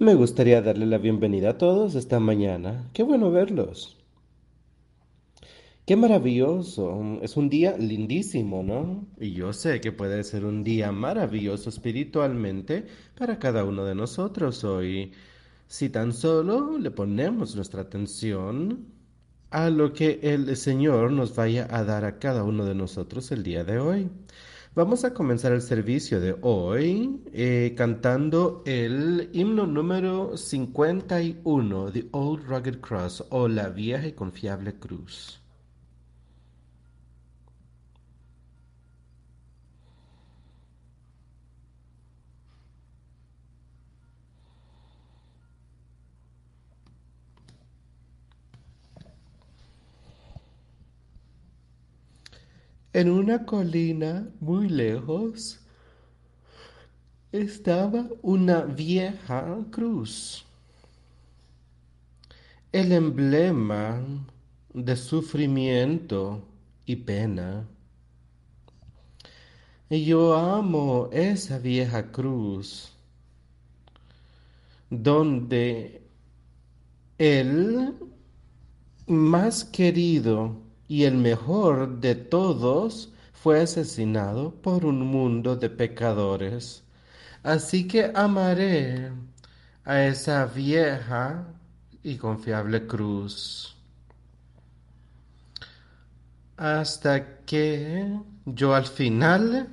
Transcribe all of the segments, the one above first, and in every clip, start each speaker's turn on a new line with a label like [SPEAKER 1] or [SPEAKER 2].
[SPEAKER 1] Me gustaría darle la bienvenida a todos esta mañana. Qué bueno verlos. Qué maravilloso. Es un día lindísimo, ¿no? Y yo sé que puede ser un día maravilloso espiritualmente para cada uno de nosotros hoy. Si tan solo le ponemos nuestra atención a lo que el Señor nos vaya a dar a cada uno de nosotros el día de hoy. Vamos a comenzar el servicio de hoy eh, cantando el himno número 51, The Old Rugged Cross o La Vieja y Confiable Cruz. En una colina muy lejos estaba una vieja cruz, el emblema de sufrimiento y pena. Y yo amo esa vieja cruz donde el más querido y el mejor de todos fue asesinado por un mundo de pecadores. Así que amaré a esa vieja y confiable cruz hasta que yo al final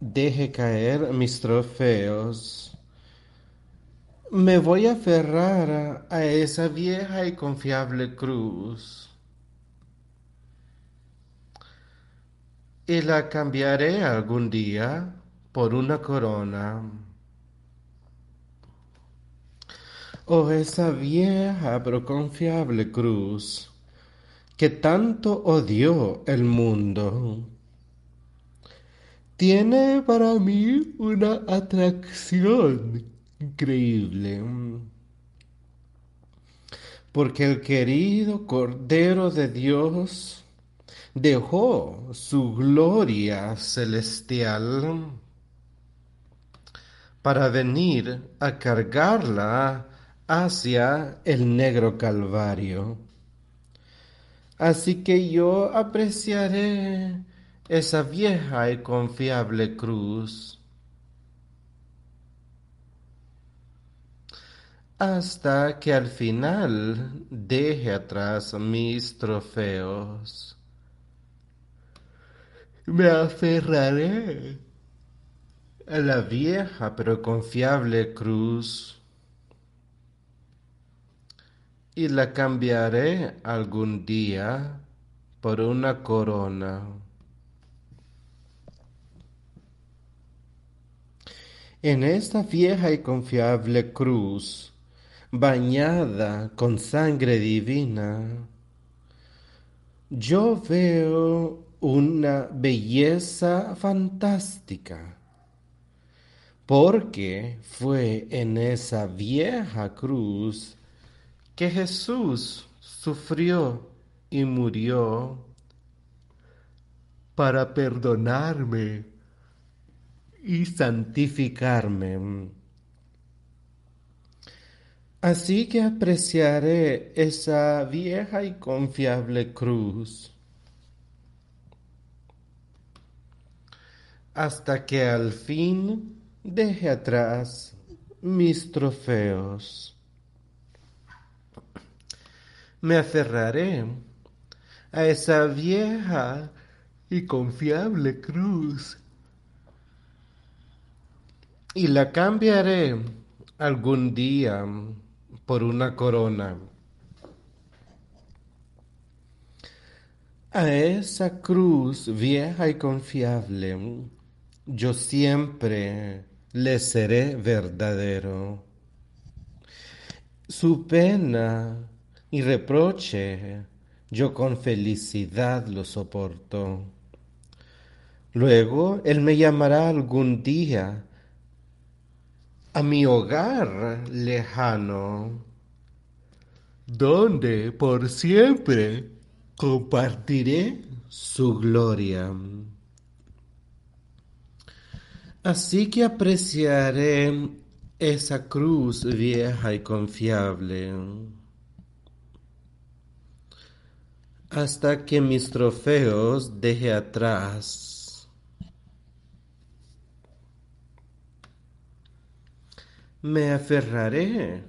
[SPEAKER 1] deje caer mis trofeos. Me voy a aferrar a esa vieja y confiable cruz y la cambiaré algún día por una corona. Oh, esa vieja pero confiable cruz que tanto odió el mundo, tiene para mí una atracción increíble. Porque el querido Cordero de Dios dejó su gloria celestial para venir a cargarla hacia el negro Calvario. Así que yo apreciaré esa vieja y confiable cruz hasta que al final deje atrás mis trofeos me aferraré a la vieja pero confiable cruz y la cambiaré algún día por una corona. En esta vieja y confiable cruz, bañada con sangre divina, yo veo una belleza fantástica, porque fue en esa vieja cruz que Jesús sufrió y murió para perdonarme y santificarme. Así que apreciaré esa vieja y confiable cruz hasta que al fin deje atrás mis trofeos. Me aferraré a esa vieja y confiable cruz y la cambiaré algún día por una corona. A esa cruz vieja y confiable yo siempre le seré verdadero. Su pena y reproche yo con felicidad lo soporto. Luego Él me llamará algún día a mi hogar lejano, donde por siempre compartiré su gloria. Así que apreciaré esa cruz vieja y confiable hasta que mis trofeos deje atrás. Me aferraré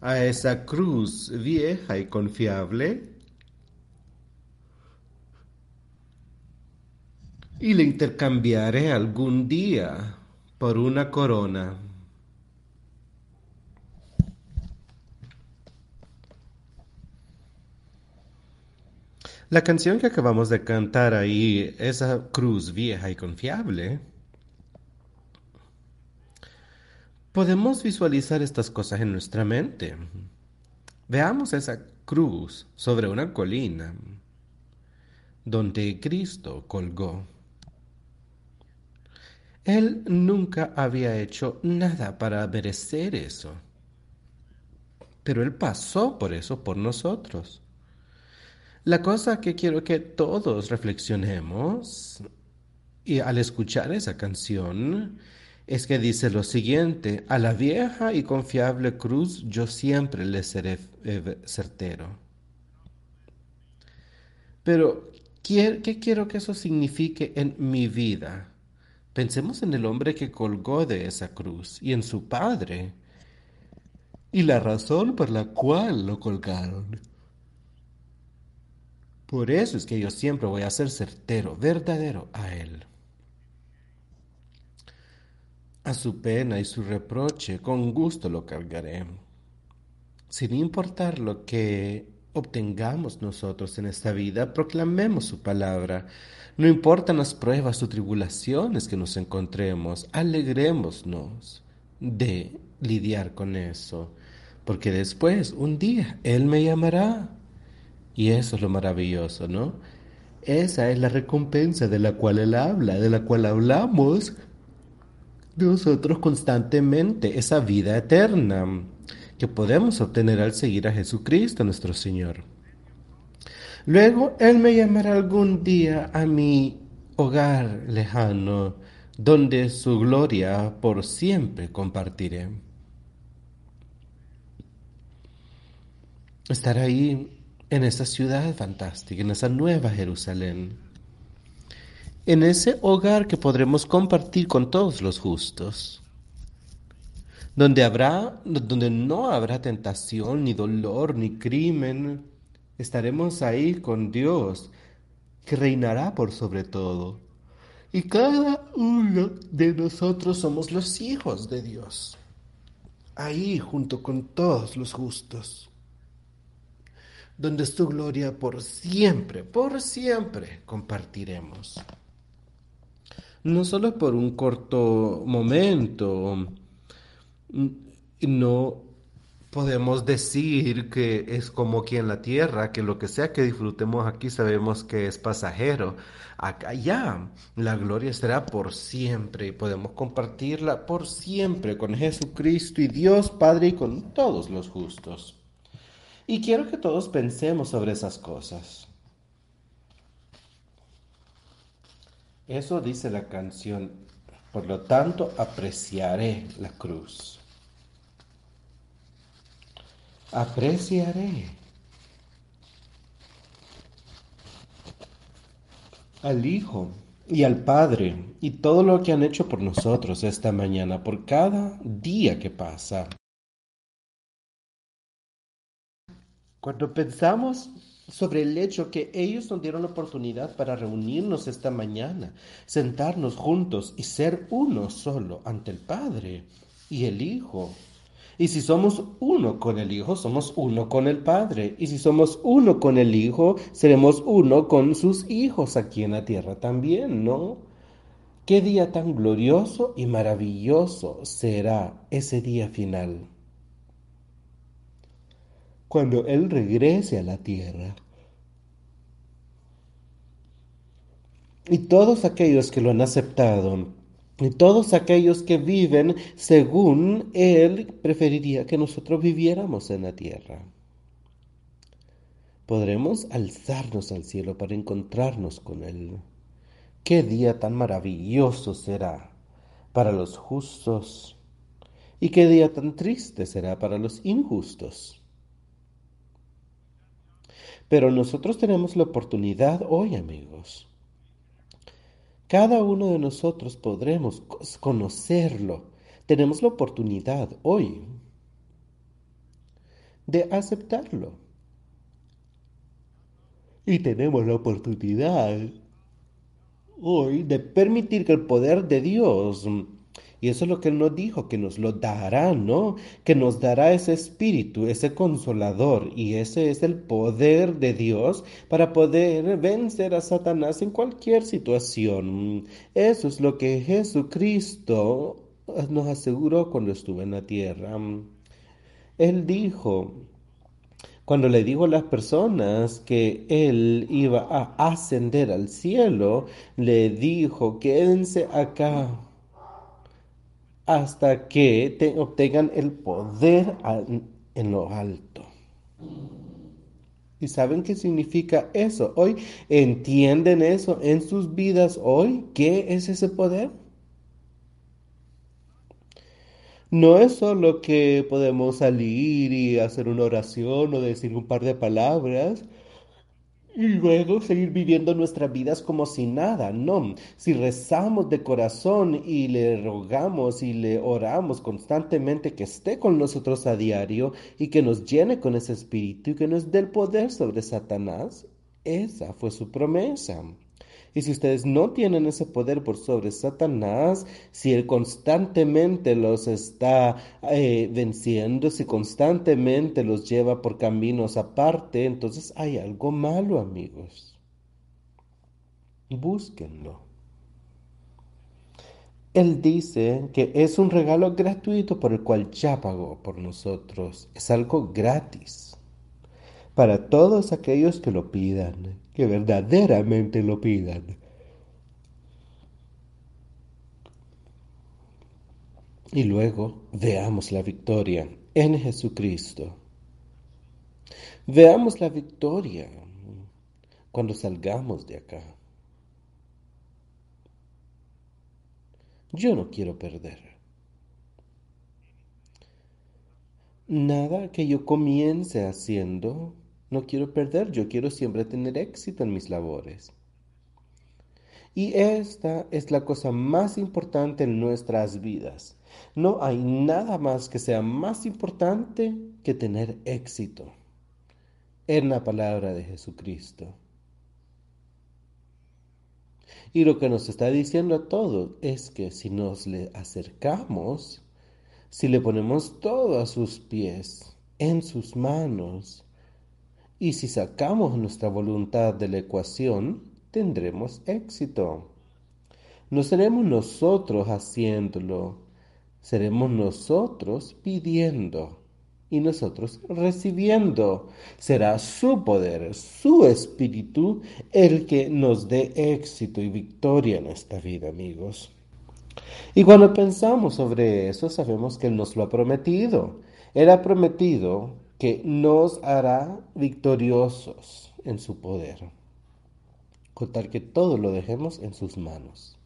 [SPEAKER 1] a esa cruz vieja y confiable y le intercambiaré algún día por una corona. La canción que acabamos de cantar ahí, esa cruz vieja y confiable, podemos visualizar estas cosas en nuestra mente. Veamos esa cruz sobre una colina donde Cristo colgó. Él nunca había hecho nada para merecer eso, pero Él pasó por eso por nosotros. La cosa que quiero que todos reflexionemos y al escuchar esa canción es que dice lo siguiente, a la vieja y confiable cruz yo siempre le seré eh, certero. Pero, ¿qué quiero que eso signifique en mi vida? Pensemos en el hombre que colgó de esa cruz y en su padre y la razón por la cual lo colgaron. Por eso es que yo siempre voy a ser certero, verdadero a Él. A su pena y su reproche, con gusto lo cargaré. Sin importar lo que obtengamos nosotros en esta vida, proclamemos su palabra. No importan las pruebas o tribulaciones que nos encontremos, alegrémonos de lidiar con eso, porque después, un día, Él me llamará y eso es lo maravilloso, ¿no? Esa es la recompensa de la cual Él habla, de la cual hablamos nosotros constantemente, esa vida eterna que podemos obtener al seguir a Jesucristo nuestro Señor. Luego Él me llamará algún día a mi hogar lejano, donde su gloria por siempre compartiré. Estar ahí en esa ciudad fantástica, en esa nueva Jerusalén, en ese hogar que podremos compartir con todos los justos, donde habrá, donde no habrá tentación, ni dolor, ni crimen, estaremos ahí con Dios, que reinará por sobre todo. Y cada uno de nosotros somos los hijos de Dios, ahí junto con todos los justos donde es tu gloria por siempre, por siempre compartiremos. No solo por un corto momento, no podemos decir que es como aquí en la tierra, que lo que sea que disfrutemos aquí sabemos que es pasajero. Acá ya, la gloria será por siempre y podemos compartirla por siempre con Jesucristo y Dios Padre y con todos los justos. Y quiero que todos pensemos sobre esas cosas. Eso dice la canción. Por lo tanto, apreciaré la cruz. Apreciaré al Hijo y al Padre y todo lo que han hecho por nosotros esta mañana, por cada día que pasa. Cuando pensamos sobre el hecho que ellos nos dieron la oportunidad para reunirnos esta mañana, sentarnos juntos y ser uno solo ante el Padre y el Hijo. Y si somos uno con el Hijo, somos uno con el Padre. Y si somos uno con el Hijo, seremos uno con sus hijos aquí en la tierra también, ¿no? Qué día tan glorioso y maravilloso será ese día final cuando Él regrese a la tierra. Y todos aquellos que lo han aceptado, todos aquellos que viven según Él preferiría que nosotros viviéramos en la tierra. Podremos alzarnos al cielo para encontrarnos con Él. Qué día tan maravilloso será para los justos Y qué día tan triste será para los injustos. Pero nosotros tenemos la oportunidad hoy, amigos. Cada uno de nosotros podremos conocerlo. Tenemos la oportunidad hoy de aceptarlo. Y tenemos la oportunidad hoy de permitir que el poder de Dios y eso es lo que Él nos dijo, que nos lo dará, ¿no? Que nos dará ese espíritu, ese consolador. Y ese es el poder de Dios para poder vencer a Satanás en cualquier situación. Eso es lo que Jesucristo nos aseguró cuando estuvo en la tierra. Él dijo, cuando le dijo a las personas que él iba a ascender al cielo, le dijo, quédense acá hasta que te obtengan el poder en lo alto. ¿Y saben qué significa eso? Hoy entienden eso en sus vidas hoy. ¿Qué es ese poder? No es solo que podemos salir y hacer una oración o decir un par de palabras y luego seguir viviendo nuestras vidas como si nada. No, si rezamos de corazón y le rogamos y le oramos constantemente que esté con nosotros a diario y que nos llene con ese espíritu y que nos dé el poder sobre Satanás, esa fue su promesa. Y si ustedes no tienen ese poder por sobre Satanás, si él constantemente los está eh, venciendo, si constantemente los lleva por caminos aparte, entonces hay algo malo, amigos. Búsquenlo. Él dice que es un regalo gratuito por el cual ya pagó por nosotros. Es algo gratis para todos aquellos que lo pidan que verdaderamente lo pidan. Y luego veamos la victoria en Jesucristo. Veamos la victoria cuando salgamos de acá. Yo no quiero perder. Nada que yo comience haciendo no quiero perder, yo quiero siempre tener éxito en mis labores. Y esta es la cosa más importante en nuestras vidas. No hay nada más que sea más importante que tener éxito en la palabra de Jesucristo. Y lo que nos está diciendo a todos es que si nos le acercamos, si le ponemos todo a sus pies, en sus manos, y si sacamos nuestra voluntad de la ecuación, tendremos éxito. No seremos nosotros haciéndolo, seremos nosotros pidiendo y nosotros recibiendo. Será su poder, su espíritu, el que nos dé éxito y victoria en esta vida, amigos. Y cuando pensamos sobre eso, sabemos que Él nos lo ha prometido. Él ha prometido que nos hará victoriosos en su poder, con tal que todo lo dejemos en sus manos.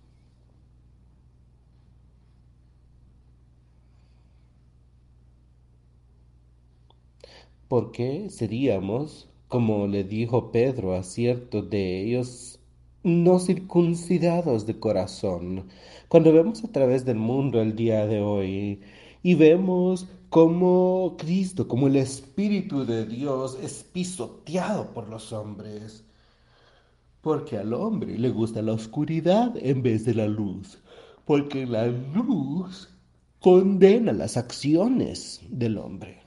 [SPEAKER 1] Porque seríamos, como le dijo Pedro a ciertos de ellos, no circuncidados de corazón. Cuando vemos a través del mundo el día de hoy y vemos como Cristo, como el Espíritu de Dios es pisoteado por los hombres. Porque al hombre le gusta la oscuridad en vez de la luz. Porque la luz condena las acciones del hombre.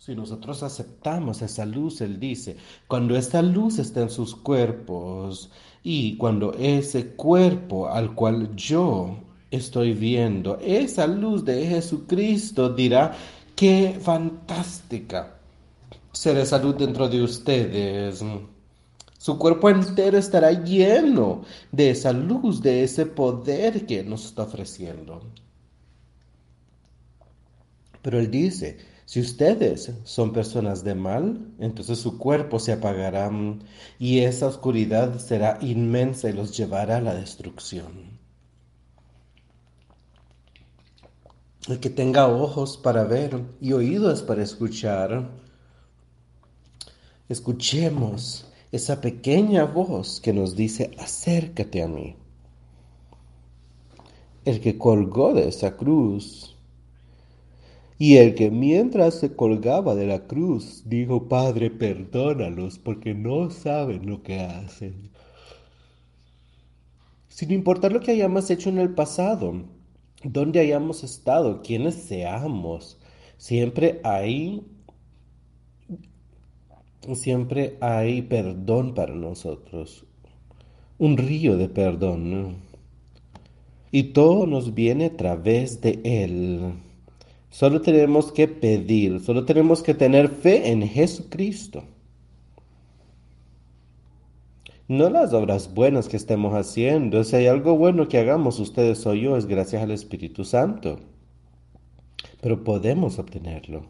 [SPEAKER 1] Si nosotros aceptamos esa luz, Él dice, cuando esta luz está en sus cuerpos y cuando ese cuerpo al cual yo estoy viendo. Esa luz de Jesucristo dirá, qué fantástica será esa luz dentro de ustedes. Su cuerpo entero estará lleno de esa luz, de ese poder que nos está ofreciendo. Pero él dice, si ustedes son personas de mal, entonces su cuerpo se apagará y esa oscuridad será inmensa y los llevará a la destrucción. Que tenga ojos para ver y oídos para escuchar, escuchemos esa pequeña voz que nos dice, acércate a mí. El que colgó de esa cruz y el que mientras se colgaba de la cruz dijo, Padre, perdónalos porque no saben lo que hacen. Sin importar lo que hayamos hecho en el pasado, dónde hayamos estado, quiénes seamos, siempre hay siempre hay perdón para nosotros, un río de perdón. Y todo nos viene a través de Él. Solo tenemos que pedir, solo tenemos que tener fe en Jesucristo. No las obras buenas que estemos haciendo. Si hay algo bueno que hagamos ustedes o yo, es gracias al Espíritu Santo. Pero podemos obtenerlo.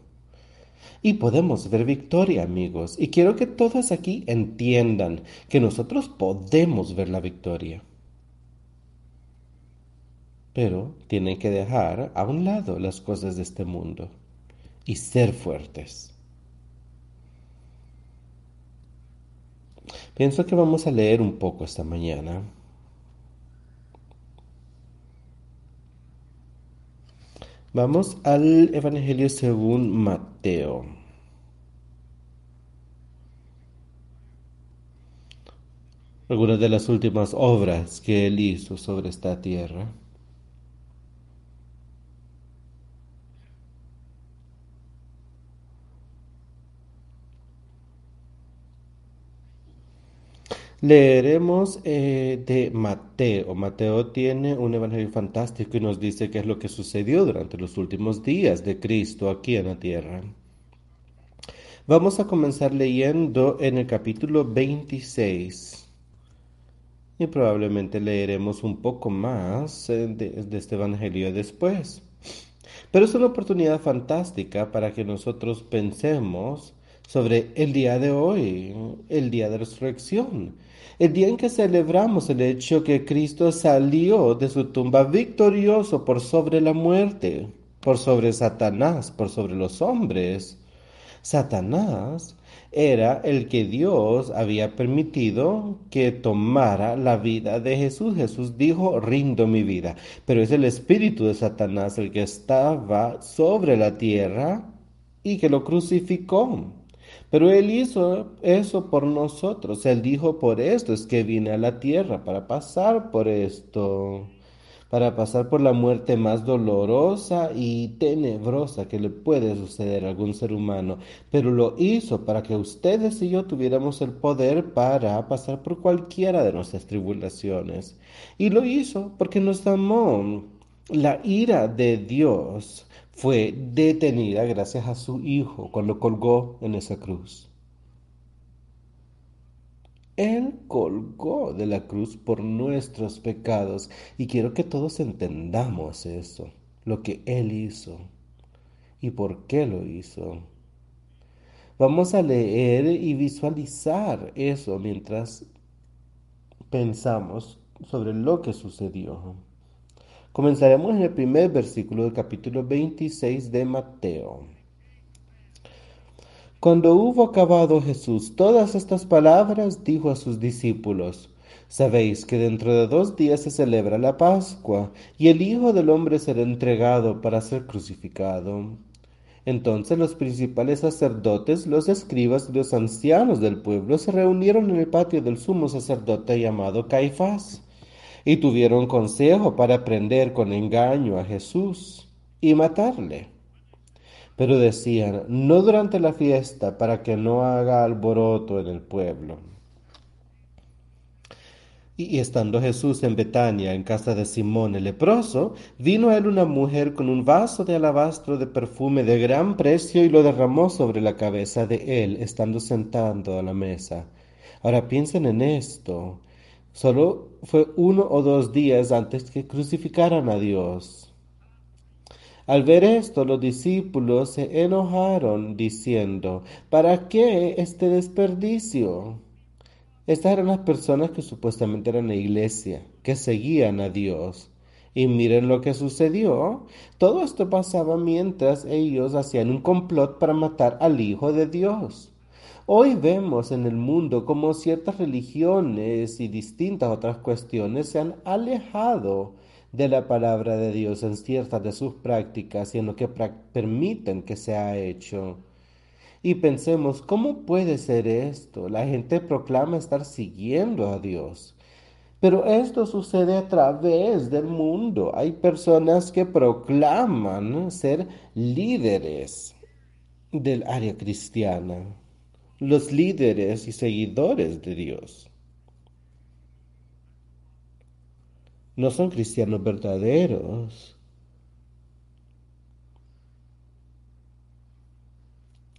[SPEAKER 1] Y podemos ver victoria, amigos. Y quiero que todos aquí entiendan que nosotros podemos ver la victoria pero tienen que dejar a un lado las cosas de este mundo y ser fuertes. Pienso que vamos a leer un poco esta mañana. Vamos al Evangelio según Mateo. Algunas de las últimas obras que él hizo sobre esta tierra. Leeremos eh, de Mateo. Mateo tiene un evangelio fantástico y nos dice qué es lo que sucedió durante los últimos días de Cristo aquí en la tierra. Vamos a comenzar leyendo en el capítulo 26 y probablemente leeremos un poco más eh, de este evangelio después. Pero es una oportunidad fantástica para que nosotros pensemos sobre el día de hoy, el día de resurrección el día en que celebramos el hecho que Cristo salió de su tumba victorioso por sobre la muerte, por sobre Satanás, por sobre los hombres. Satanás era el que Dios había permitido que tomara la vida de Jesús. Jesús dijo, rindo mi vida. Pero es el espíritu de Satanás el que estaba sobre la tierra y que lo crucificó. Pero Él hizo eso por nosotros. Él dijo, por esto es que vine a la tierra, para pasar por esto, para pasar por la muerte más dolorosa y tenebrosa que le puede suceder a algún ser humano. Pero lo hizo para que ustedes y yo tuviéramos el poder para pasar por cualquiera de nuestras tribulaciones. Y lo hizo porque nos amó. La ira de Dios fue detenida gracias a su Hijo cuando colgó en esa cruz. Él colgó de la cruz por nuestros pecados y quiero que todos entendamos eso, lo que Él hizo y por qué lo hizo. Vamos a leer y visualizar eso mientras pensamos sobre lo que sucedió. Comenzaremos en el primer versículo del capítulo 26 de Mateo. Cuando hubo acabado Jesús todas estas palabras, dijo a sus discípulos, Sabéis que dentro de dos días se celebra la Pascua, y el Hijo del Hombre será entregado para ser crucificado. Entonces los principales sacerdotes, los escribas y los ancianos del pueblo se reunieron en el patio del sumo sacerdote llamado Caifás y tuvieron consejo para prender con engaño a Jesús y matarle. Pero decían, no durante la fiesta para que no haga alboroto en el pueblo. Y estando Jesús en Betania, en casa de Simón el leproso, vino a él una mujer con un vaso de alabastro de perfume de gran precio y lo derramó sobre la cabeza de él, estando sentado a la mesa. Ahora piensen en esto. Solo fue uno o dos días antes que crucificaran a Dios. Al ver esto, los discípulos se enojaron diciendo, ¿para qué este desperdicio? Estas eran las personas que supuestamente eran la iglesia, que seguían a Dios. Y miren lo que sucedió. Todo esto pasaba mientras ellos hacían un complot para matar al Hijo de Dios. Hoy vemos en el mundo como ciertas religiones y distintas otras cuestiones se han alejado de la palabra de Dios en ciertas de sus prácticas y en lo que permiten que sea hecho. Y pensemos, ¿cómo puede ser esto? La gente proclama estar siguiendo a Dios. Pero esto sucede a través del mundo. Hay personas que proclaman ser líderes del área cristiana, los líderes y seguidores de Dios. No son cristianos verdaderos.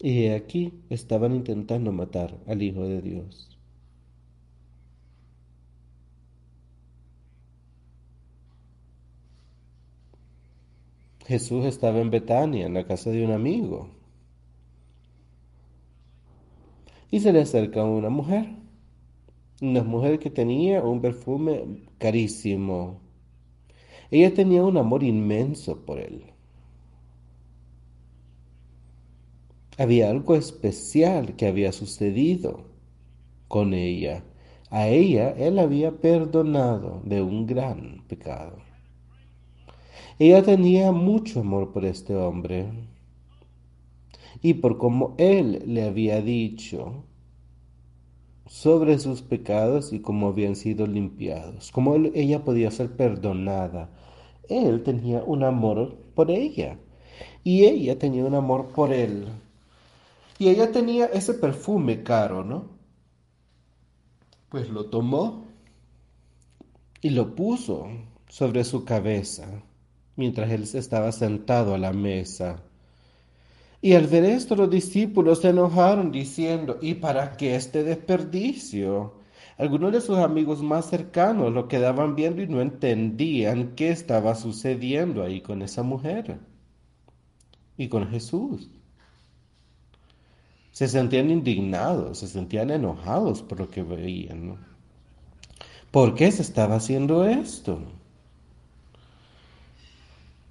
[SPEAKER 1] Y aquí estaban intentando matar al Hijo de Dios. Jesús estaba en Betania, en la casa de un amigo. Y se le acerca una mujer. Una mujer que tenía un perfume carísimo. Ella tenía un amor inmenso por él. Había algo especial que había sucedido con ella. A ella él había perdonado de un gran pecado. Ella tenía mucho amor por este hombre. Y por como él le había dicho sobre sus pecados y cómo habían sido limpiados, cómo ella podía ser perdonada, él tenía un amor por ella. Y ella tenía un amor por él. Y ella tenía ese perfume caro, ¿no? Pues lo tomó y lo puso sobre su cabeza mientras él estaba sentado a la mesa. Y al ver esto los discípulos se enojaron diciendo, ¿y para qué este desperdicio? Algunos de sus amigos más cercanos lo quedaban viendo y no entendían qué estaba sucediendo ahí con esa mujer y con Jesús. Se sentían indignados, se sentían enojados por lo que veían. ¿Por qué se estaba haciendo esto?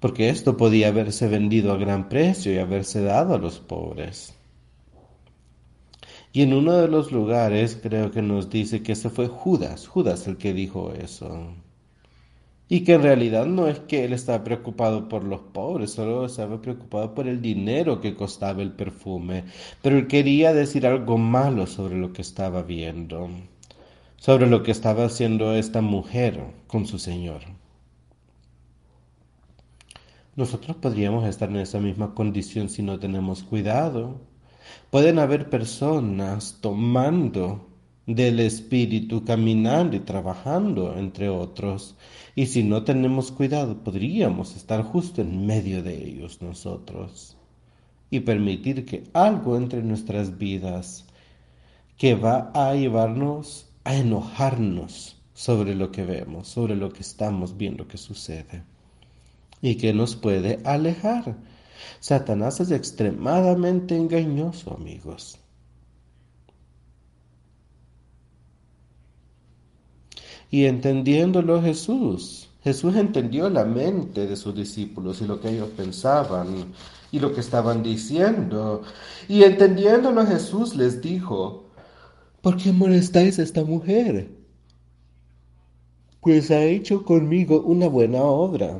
[SPEAKER 1] Porque esto podía haberse vendido a gran precio y haberse dado a los pobres. Y en uno de los lugares creo que nos dice que ese fue Judas, Judas el que dijo eso. Y que en realidad no es que él estaba preocupado por los pobres, solo estaba preocupado por el dinero que costaba el perfume. Pero él quería decir algo malo sobre lo que estaba viendo, sobre lo que estaba haciendo esta mujer con su Señor. Nosotros podríamos estar en esa misma condición si no tenemos cuidado. Pueden haber personas tomando del Espíritu, caminando y trabajando, entre otros. Y si no tenemos cuidado, podríamos estar justo en medio de ellos nosotros y permitir que algo entre en nuestras vidas que va a llevarnos a enojarnos sobre lo que vemos, sobre lo que estamos viendo que sucede y que nos puede alejar. Satanás es extremadamente engañoso, amigos. Y entendiéndolo Jesús, Jesús entendió la mente de sus discípulos y lo que ellos pensaban y lo que estaban diciendo. Y entendiéndolo Jesús les dijo, ¿por qué molestáis a esta mujer? Pues ha hecho conmigo una buena obra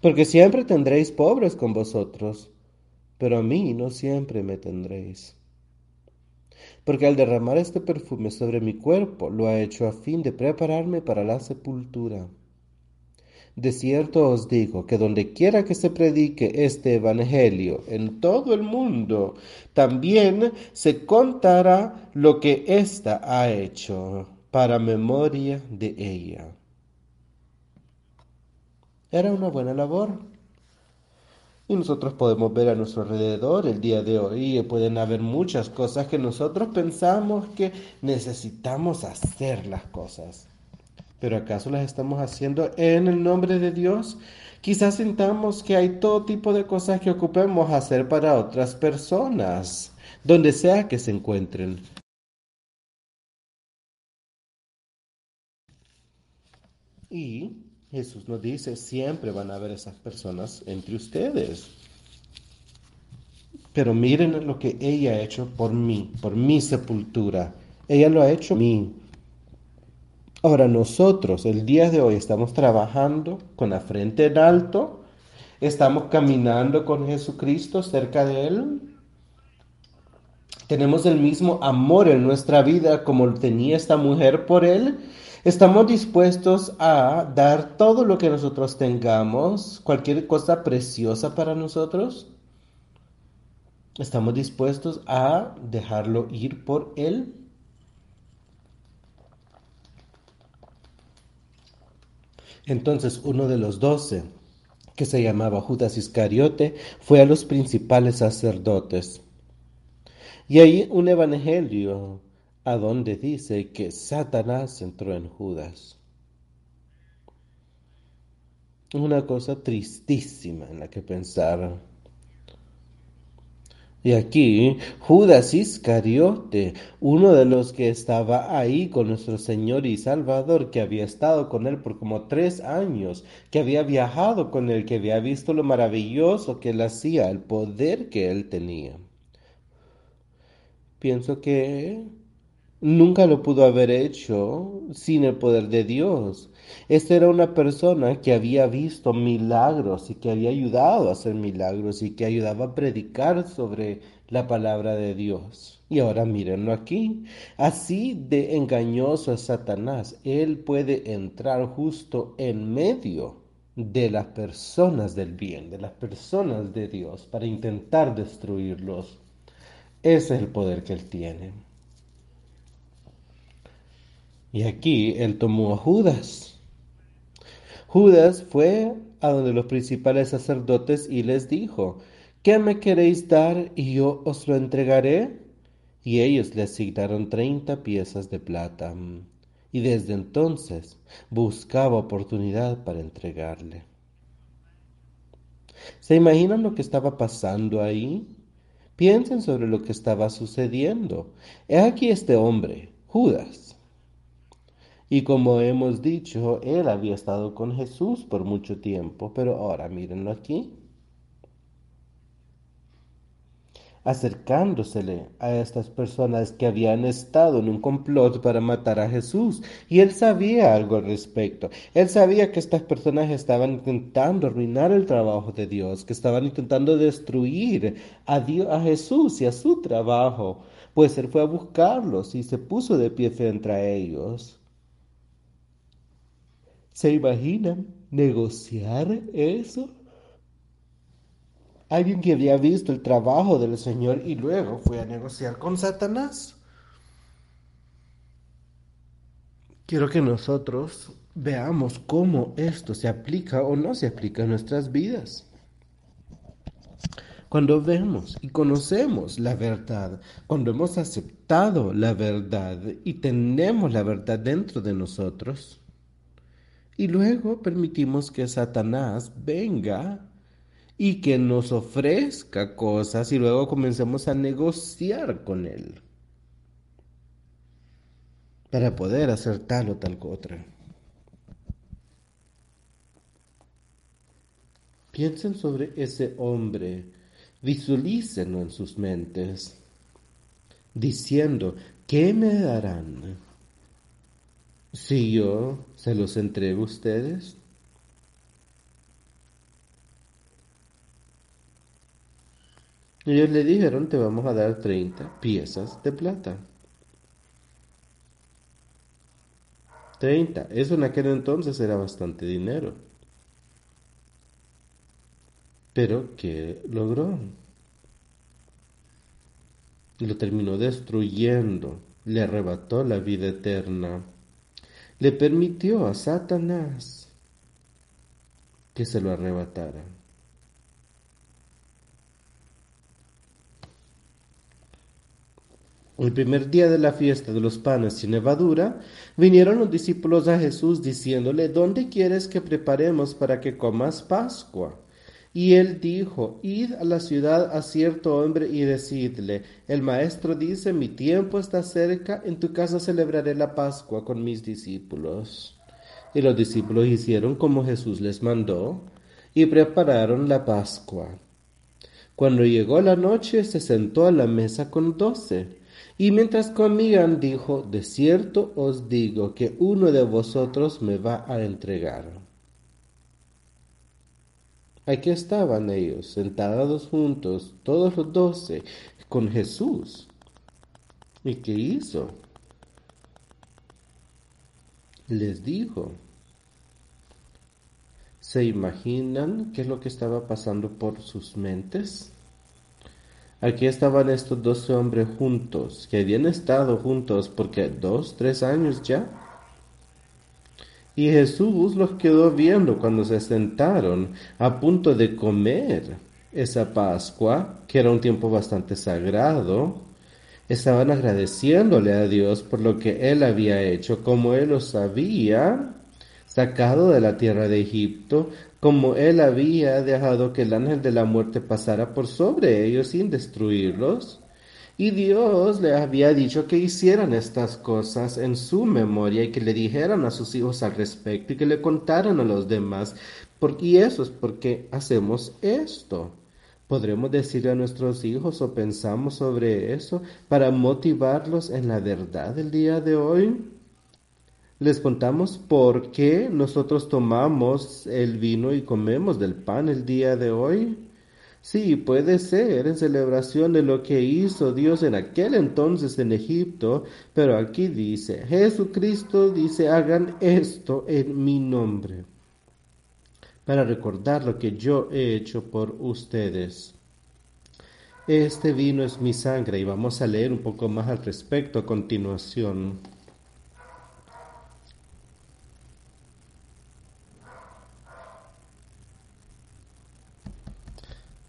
[SPEAKER 1] porque siempre tendréis pobres con vosotros, pero a mí no siempre me tendréis. Porque al derramar este perfume sobre mi cuerpo lo ha hecho a fin de prepararme para la sepultura. De cierto os digo que donde quiera que se predique este Evangelio en todo el mundo, también se contará lo que ésta ha hecho para memoria de ella. Era una buena labor. Y nosotros podemos ver a nuestro alrededor el día de hoy y pueden haber muchas cosas que nosotros pensamos que necesitamos hacer las cosas. Pero ¿acaso las estamos haciendo en el nombre de Dios? Quizás sintamos que hay todo tipo de cosas que ocupemos hacer para otras personas, donde sea que se encuentren. Y Jesús nos dice, siempre van a haber esas personas entre ustedes. Pero miren lo que ella ha hecho por mí, por mi sepultura. Ella lo ha hecho por mí. Ahora nosotros, el día de hoy, estamos trabajando con la frente en alto, estamos caminando con Jesucristo cerca de Él. Tenemos el mismo amor en nuestra vida como tenía esta mujer por Él. Estamos dispuestos a dar todo lo que nosotros tengamos, cualquier cosa preciosa para nosotros. Estamos dispuestos a dejarlo ir por Él. Entonces uno de los doce, que se llamaba Judas Iscariote, fue a los principales sacerdotes. Y hay un evangelio a donde dice que Satanás entró en Judas. Una cosa tristísima en la que pensar. Y aquí Judas Iscariote, uno de los que estaba ahí con nuestro Señor y Salvador, que había estado con él por como tres años, que había viajado con él, que había visto lo maravilloso que él hacía, el poder que él tenía. Pienso que nunca lo pudo haber hecho sin el poder de Dios. Esta era una persona que había visto milagros y que había ayudado a hacer milagros y que ayudaba a predicar sobre la palabra de Dios. Y ahora mírenlo aquí. Así de engañoso es Satanás. Él puede entrar justo en medio de las personas del bien, de las personas de Dios, para intentar destruirlos. Ese es el poder que él tiene. Y aquí él tomó a Judas Judas fue a donde los principales sacerdotes y les dijo, ¿qué me queréis dar y yo os lo entregaré? Y ellos le asignaron treinta piezas de plata. Y desde entonces buscaba oportunidad para entregarle. ¿Se imaginan lo que estaba pasando ahí? Piensen sobre lo que estaba sucediendo. He aquí este hombre, Judas, y como hemos dicho, él había estado con Jesús por mucho tiempo, pero ahora mírenlo aquí. acercándosele a estas personas que habían estado en un complot para matar a Jesús. Y él sabía algo al respecto. Él sabía que estas personas estaban intentando arruinar el trabajo de Dios, que estaban intentando destruir a, Dios, a Jesús y a su trabajo. Pues él fue a buscarlos y se puso de pie frente a ellos. ¿Se imaginan negociar eso? Alguien que había visto el trabajo del Señor y luego fue a negociar con Satanás. Quiero que nosotros veamos cómo esto se aplica o no se aplica en nuestras vidas. Cuando vemos y conocemos la verdad, cuando hemos aceptado la verdad y tenemos la verdad dentro de nosotros, y luego permitimos que Satanás venga y que nos ofrezca cosas y luego comencemos a negociar con él para poder hacer tal o tal otra. Piensen sobre ese hombre, visualícenlo en sus mentes, diciendo, ¿qué me darán? Si yo se los entrego a ustedes? Ellos le dijeron, te vamos a dar 30 piezas de plata. 30. Eso en aquel entonces era bastante dinero. Pero, ¿qué logró? Lo terminó destruyendo. Le arrebató la vida eterna le permitió a Satanás que se lo arrebatara. El primer día de la fiesta de los panes sin levadura, vinieron los discípulos a Jesús diciéndole, ¿dónde quieres que preparemos para que comas Pascua? Y él dijo, Id a la ciudad a cierto hombre y decidle, el maestro dice, mi tiempo está cerca, en tu casa celebraré la Pascua con mis discípulos. Y los discípulos hicieron como Jesús les mandó y prepararon la Pascua. Cuando llegó la noche se sentó a la mesa con doce. Y mientras comían dijo, de cierto os digo que uno de vosotros me va a entregar. Aquí estaban ellos, sentados juntos, todos los doce, con Jesús. ¿Y qué hizo? Les dijo, ¿Se imaginan qué es lo que estaba pasando por sus mentes? Aquí estaban estos doce hombres juntos, que habían estado juntos porque dos, tres años ya. Y Jesús los quedó viendo cuando se sentaron a punto de comer esa Pascua, que era un tiempo bastante sagrado. Estaban agradeciéndole a Dios por lo que Él había hecho, como Él lo sabía sacado de la tierra de Egipto, como él había dejado que el ángel de la muerte pasara por sobre ellos sin destruirlos. Y Dios le había dicho que hicieran estas cosas en su memoria y que le dijeran a sus hijos al respecto y que le contaran a los demás. y eso es porque hacemos esto. Podremos decirle a nuestros hijos o pensamos sobre eso para motivarlos en la verdad del día de hoy les contamos por qué nosotros tomamos el vino y comemos del pan el día de hoy. Sí, puede ser en celebración de lo que hizo Dios en aquel entonces en Egipto, pero aquí dice, Jesucristo dice, hagan esto en mi nombre, para recordar lo que yo he hecho por ustedes. Este vino es mi sangre y vamos a leer un poco más al respecto a continuación.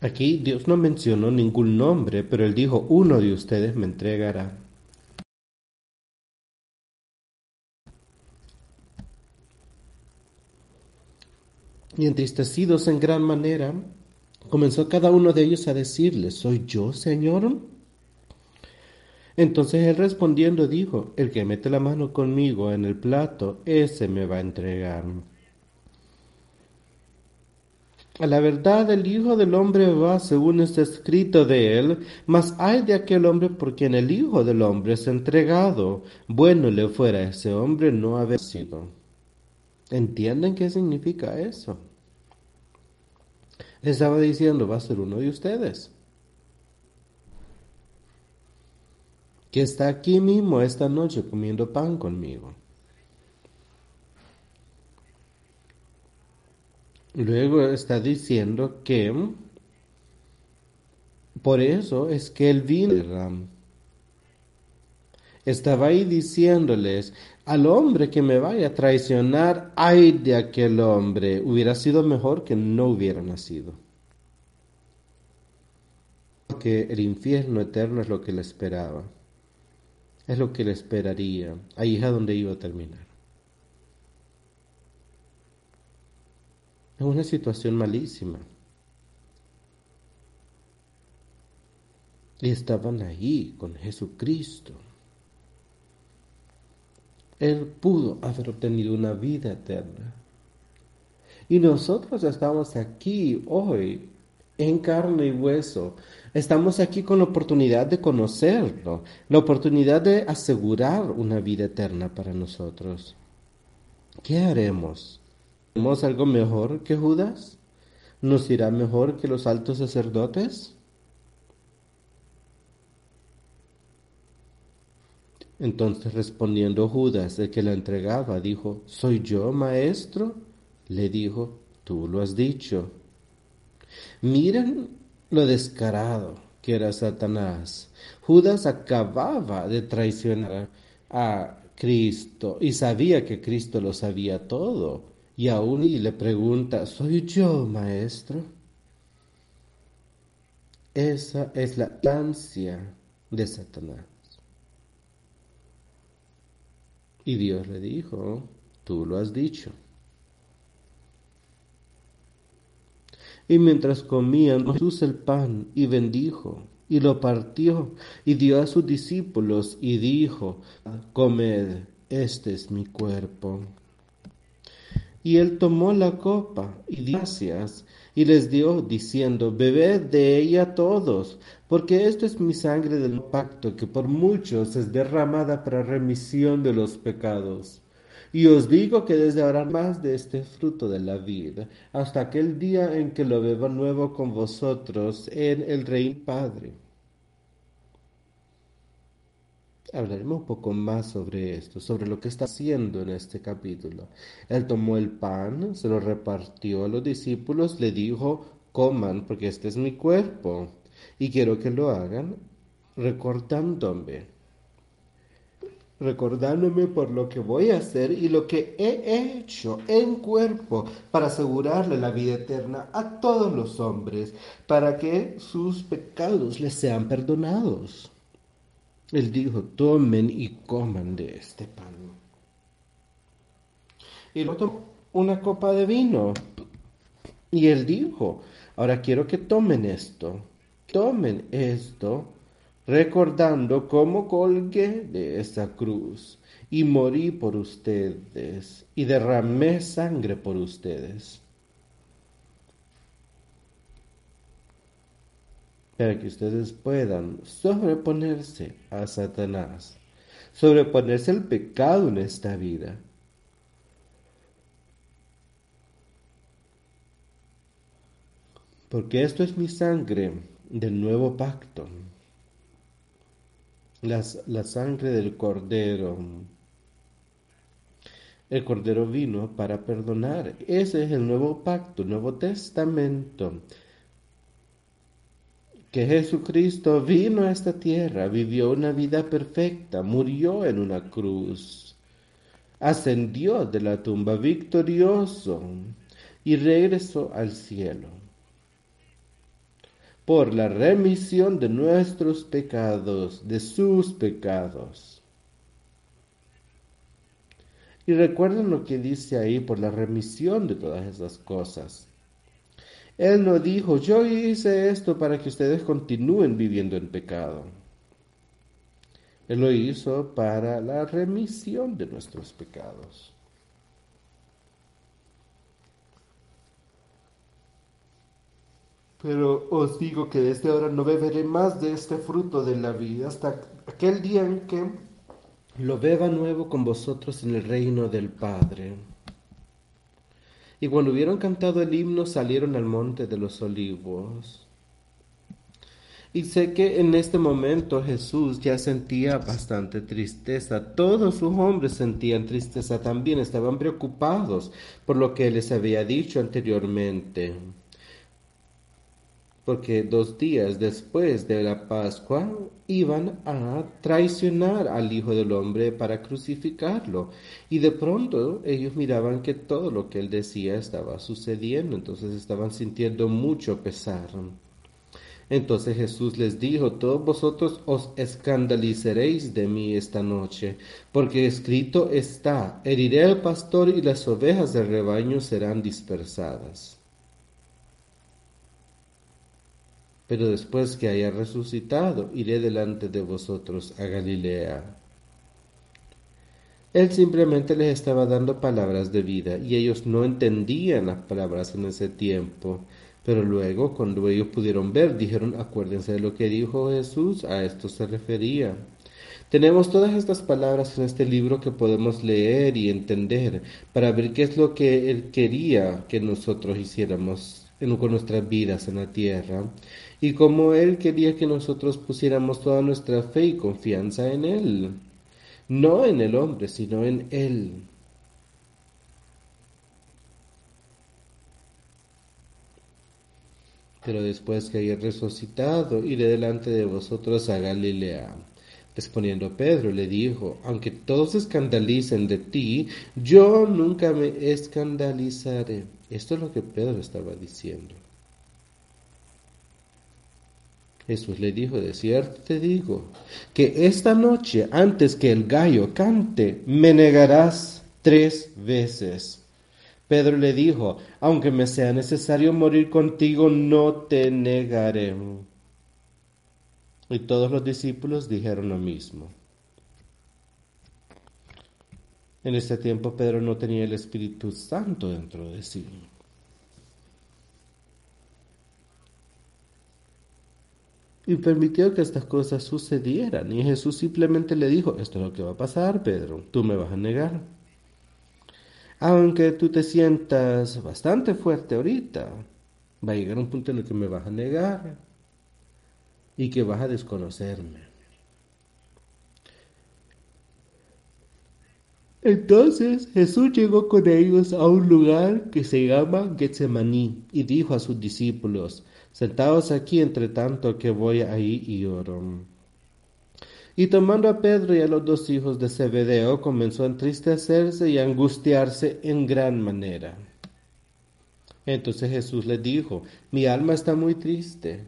[SPEAKER 1] Aquí Dios no mencionó ningún nombre, pero él dijo, uno de ustedes me entregará. Y entristecidos en gran manera, comenzó cada uno de ellos a decirle, ¿soy yo, Señor? Entonces él respondiendo dijo, el que mete la mano conmigo en el plato, ese me va a entregar. A la verdad el Hijo del Hombre va según está escrito de él, mas hay de aquel hombre por quien el Hijo del Hombre es entregado. Bueno le fuera a ese hombre no haber sido. ¿Entienden qué significa eso? Le estaba diciendo, va a ser uno de ustedes. Que está aquí mismo esta noche comiendo pan conmigo. Luego está diciendo que por eso es que el vino estaba ahí diciéndoles al hombre que me vaya a traicionar, ay de aquel hombre, hubiera sido mejor que no hubiera nacido. Que el infierno eterno es lo que le esperaba, es lo que le esperaría, ahí es a donde iba a terminar. Una situación malísima. Y estaban ahí con Jesucristo. Él pudo haber obtenido una vida eterna. Y nosotros estamos aquí hoy en carne y hueso. Estamos aquí con la oportunidad de conocerlo, la oportunidad de asegurar una vida eterna para nosotros. ¿Qué haremos? ¿Tenemos algo mejor que Judas? ¿Nos irá mejor que los altos sacerdotes? Entonces respondiendo Judas, el que la entregaba, dijo, ¿soy yo, maestro? Le dijo, tú lo has dicho. Miren lo descarado que era Satanás. Judas acababa de traicionar a Cristo y sabía que Cristo lo sabía todo y aún y le pregunta, ¿soy yo, maestro? Esa es la ansia de Satanás. Y Dios le dijo, tú lo has dicho. Y mientras comían Jesús el pan y bendijo y lo partió y dio a sus discípulos y dijo, comed, este es mi cuerpo. Y él tomó la copa y dio gracias y les dio, diciendo, bebed de ella todos, porque esto es mi sangre del pacto, que por muchos es derramada para remisión de los pecados. Y os digo que desde ahora más de este fruto de la vida, hasta aquel día en que lo beba nuevo con vosotros en el Rey Padre. Hablaremos un poco más sobre esto, sobre lo que está haciendo en este capítulo. Él tomó el pan, se lo repartió a los discípulos, le dijo, coman, porque este es mi cuerpo, y quiero que lo hagan recordándome, recordándome por lo que voy a hacer y lo que he hecho en cuerpo para asegurarle la vida eterna a todos los hombres, para que sus pecados les sean perdonados. Él dijo, tomen y coman de este pan. Y luego tomó una copa de vino. Y él dijo, ahora quiero que tomen esto, tomen esto, recordando cómo colgué de esa cruz y morí por ustedes y derramé sangre por ustedes. Para que ustedes puedan sobreponerse a Satanás, sobreponerse al pecado en esta vida. Porque esto es mi sangre del nuevo pacto, la sangre del cordero. El cordero vino para perdonar. Ese es el nuevo pacto, nuevo testamento que Jesucristo vino a esta tierra, vivió una vida perfecta, murió en una cruz, ascendió de la tumba victorioso y regresó al cielo por la remisión de nuestros pecados, de sus pecados. Y recuerden lo que dice ahí por la remisión de todas esas cosas. Él no dijo, yo hice esto para que ustedes continúen viviendo en pecado. Él lo hizo para la remisión de nuestros pecados. Pero os digo que desde ahora no beberé más de este fruto de la vida hasta aquel día en que lo beba nuevo con vosotros en el reino del Padre. Y cuando hubieron cantado el himno salieron al monte de los olivos. Y sé que en este momento Jesús ya sentía bastante tristeza. Todos sus hombres sentían tristeza también, estaban preocupados por lo que les había dicho anteriormente porque dos días después de la Pascua iban a traicionar al Hijo del Hombre para crucificarlo. Y de pronto ellos miraban que todo lo que él decía estaba sucediendo, entonces estaban sintiendo mucho pesar. Entonces Jesús les dijo, todos vosotros os escandalizaréis de mí esta noche, porque escrito está, heriré al pastor y las ovejas del rebaño serán dispersadas. Pero después que haya resucitado, iré delante de vosotros a Galilea. Él simplemente les estaba dando palabras de vida y ellos no entendían las palabras en ese tiempo. Pero luego, cuando ellos pudieron ver, dijeron, acuérdense de lo que dijo Jesús, a esto se refería. Tenemos todas estas palabras en este libro que podemos leer y entender para ver qué es lo que Él quería que nosotros hiciéramos en, con nuestras vidas en la tierra y como Él quería que nosotros pusiéramos toda nuestra fe y confianza en Él, no en el hombre, sino en Él. Pero después que haya resucitado, iré delante de vosotros a Galilea. Respondiendo Pedro, le dijo, aunque todos escandalicen de ti, yo nunca me escandalizaré. Esto es lo que Pedro estaba diciendo. Jesús le dijo, de cierto te digo, que esta noche, antes que el gallo cante, me negarás tres veces. Pedro le dijo, aunque me sea necesario morir contigo, no te negaré. Y todos los discípulos dijeron lo mismo. En este tiempo Pedro no tenía el Espíritu Santo dentro de sí. Y permitió que estas cosas sucedieran. Y Jesús simplemente le dijo, esto es lo que va a pasar, Pedro, tú me vas a negar. Aunque tú te sientas bastante fuerte ahorita, va a llegar un punto en el que me vas a negar y que vas a desconocerme. Entonces Jesús llegó con ellos a un lugar que se llama Getsemaní y dijo a sus discípulos, Sentaos aquí entre tanto que voy ahí y oro. Y tomando a Pedro y a los dos hijos de Zebedeo, comenzó a entristecerse y a angustiarse en gran manera. Entonces Jesús le dijo, mi alma está muy triste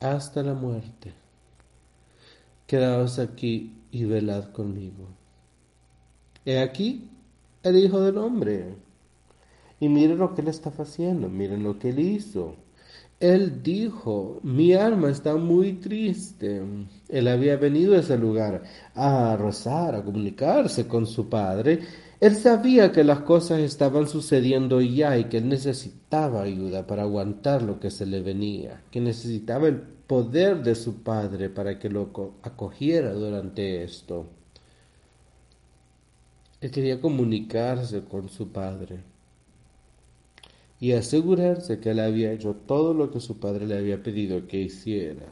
[SPEAKER 1] hasta la muerte. Quedaos aquí y velad conmigo. He aquí el Hijo del Hombre. Y miren lo que él estaba haciendo, miren lo que él hizo. Él dijo, mi alma está muy triste. Él había venido a ese lugar a rezar, a comunicarse con su padre. Él sabía que las cosas estaban sucediendo ya y que él necesitaba ayuda para aguantar lo que se le venía, que necesitaba el poder de su padre para que lo acogiera durante esto. Él quería comunicarse con su padre y asegurarse que él había hecho todo lo que su padre le había pedido que hiciera.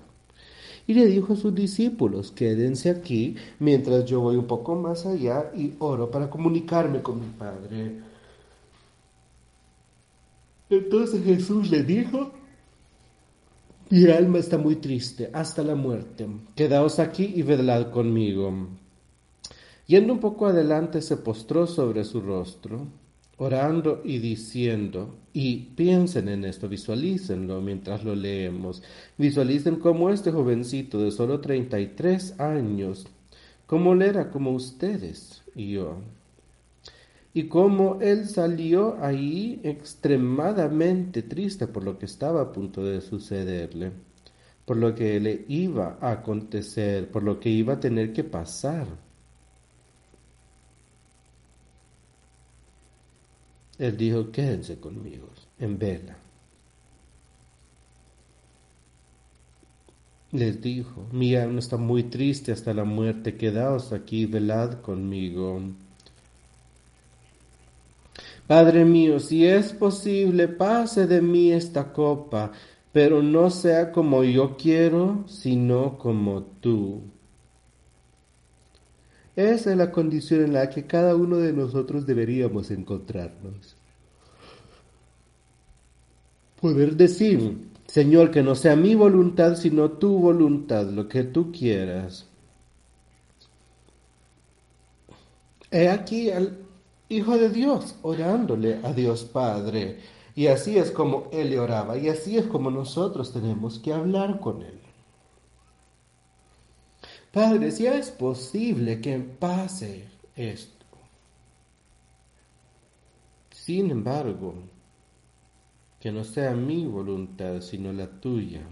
[SPEAKER 1] Y le dijo a sus discípulos, quédense aquí mientras yo voy un poco más allá y oro para comunicarme con mi padre. Entonces Jesús le dijo, mi alma está muy triste hasta la muerte, quedaos aquí y velad conmigo. Yendo un poco adelante se postró sobre su rostro, orando y diciendo, y piensen en esto, visualícenlo mientras lo leemos, visualicen cómo este jovencito de solo 33 años, cómo él era como ustedes y yo, y cómo él salió ahí extremadamente triste por lo que estaba a punto de sucederle, por lo que le iba a acontecer, por lo que iba a tener que pasar. Él dijo, quédense conmigo en vela. Les dijo, mi alma está muy triste hasta la muerte, quedaos aquí, velad conmigo. Padre mío, si es posible, pase de mí esta copa, pero no sea como yo quiero, sino como tú. Esa es la condición en la que cada uno de nosotros deberíamos encontrarnos. Poder decir, Señor, que no sea mi voluntad, sino tu voluntad, lo que tú quieras. He aquí al Hijo de Dios orándole a Dios Padre. Y así es como Él le oraba, y así es como nosotros tenemos que hablar con Él. Padre, si es posible que pase esto. Sin embargo, que no sea mi voluntad, sino la tuya.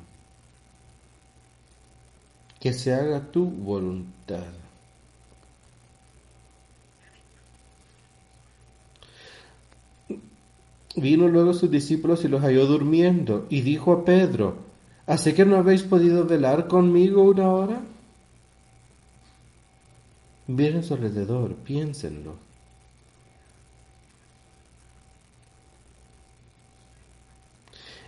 [SPEAKER 1] Que se haga tu voluntad. Vino luego sus discípulos y los halló durmiendo, y dijo a Pedro, ¿Hace que no habéis podido velar conmigo una hora? Miren su alrededor, piénsenlo.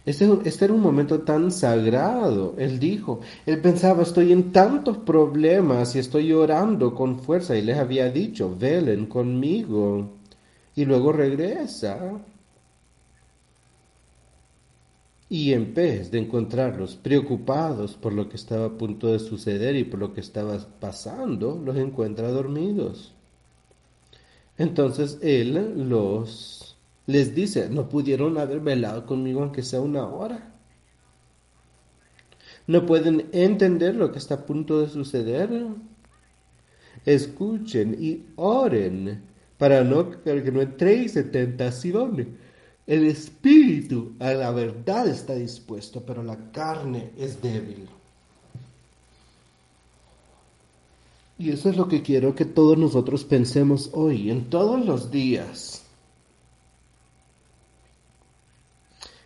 [SPEAKER 1] Este, este, era un momento tan sagrado, él dijo. Él pensaba, estoy en tantos problemas y estoy orando con fuerza y les había dicho, velen conmigo. Y luego regresa y en vez de encontrarlos preocupados por lo que estaba a punto de suceder y por lo que estaba pasando, los encuentra dormidos. Entonces él los les dice, no pudieron haber velado conmigo aunque sea una hora. No pueden entender lo que está a punto de suceder. Escuchen y oren para no, que no entréis en. El espíritu a la verdad está dispuesto, pero la carne es débil. Y eso es lo que quiero que todos nosotros pensemos hoy, en todos los días.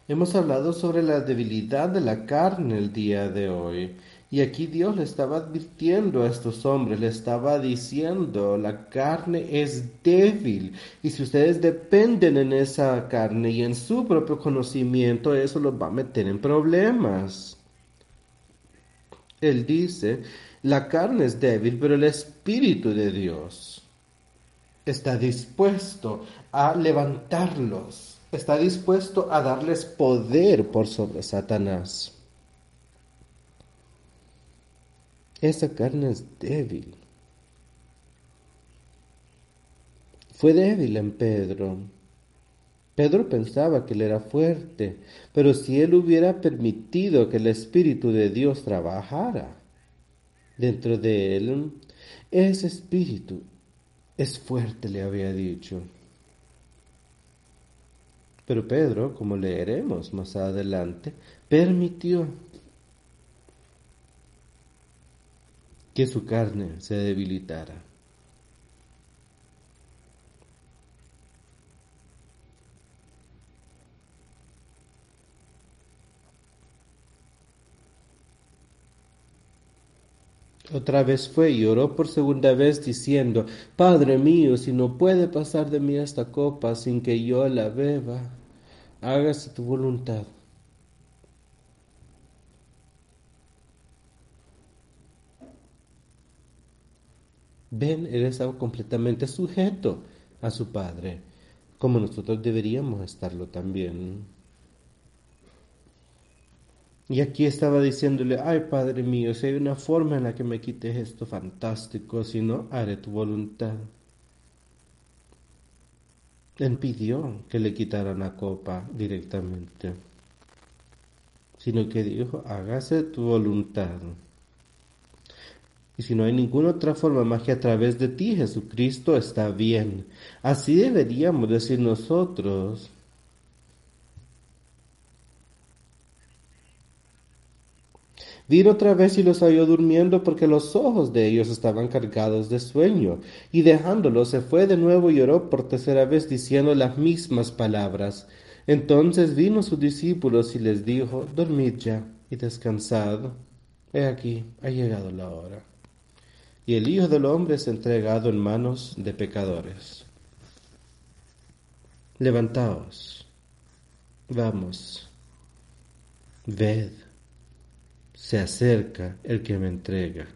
[SPEAKER 1] Hemos hablado sobre la debilidad de la carne el día de hoy. Y aquí Dios le estaba advirtiendo a estos hombres, le estaba diciendo, la carne es débil. Y si ustedes dependen en esa carne y en su propio conocimiento, eso los va a meter en problemas. Él dice, la carne es débil, pero el Espíritu de Dios está dispuesto a levantarlos, está dispuesto a darles poder por sobre Satanás. Esa carne es débil. Fue débil en Pedro. Pedro pensaba que él era fuerte, pero si él hubiera permitido que el Espíritu de Dios trabajara dentro de él, ese Espíritu es fuerte, le había dicho. Pero Pedro, como leeremos más adelante, permitió que su carne se debilitara. Otra vez fue y oró por segunda vez diciendo, Padre mío, si no puede pasar de mí esta copa sin que yo la beba, hágase tu voluntad. Ven, estaba completamente sujeto a su padre, como nosotros deberíamos estarlo también. Y aquí estaba diciéndole, ay Padre mío, si hay una forma en la que me quites esto fantástico, si no, haré tu voluntad. Él pidió que le quitaran la copa directamente, sino que dijo, hágase tu voluntad. Y si no hay ninguna otra forma más que a través de ti, Jesucristo, está bien. Así deberíamos decir nosotros. Vino otra vez y los halló durmiendo porque los ojos de ellos estaban cargados de sueño. Y dejándolo se fue de nuevo y oró por tercera vez diciendo las mismas palabras. Entonces vino sus discípulos y les dijo, dormid ya y descansad. He aquí, ha llegado la hora y el Hijo del Hombre es entregado en manos de pecadores. Levantaos, vamos, ved, se acerca el que me entrega.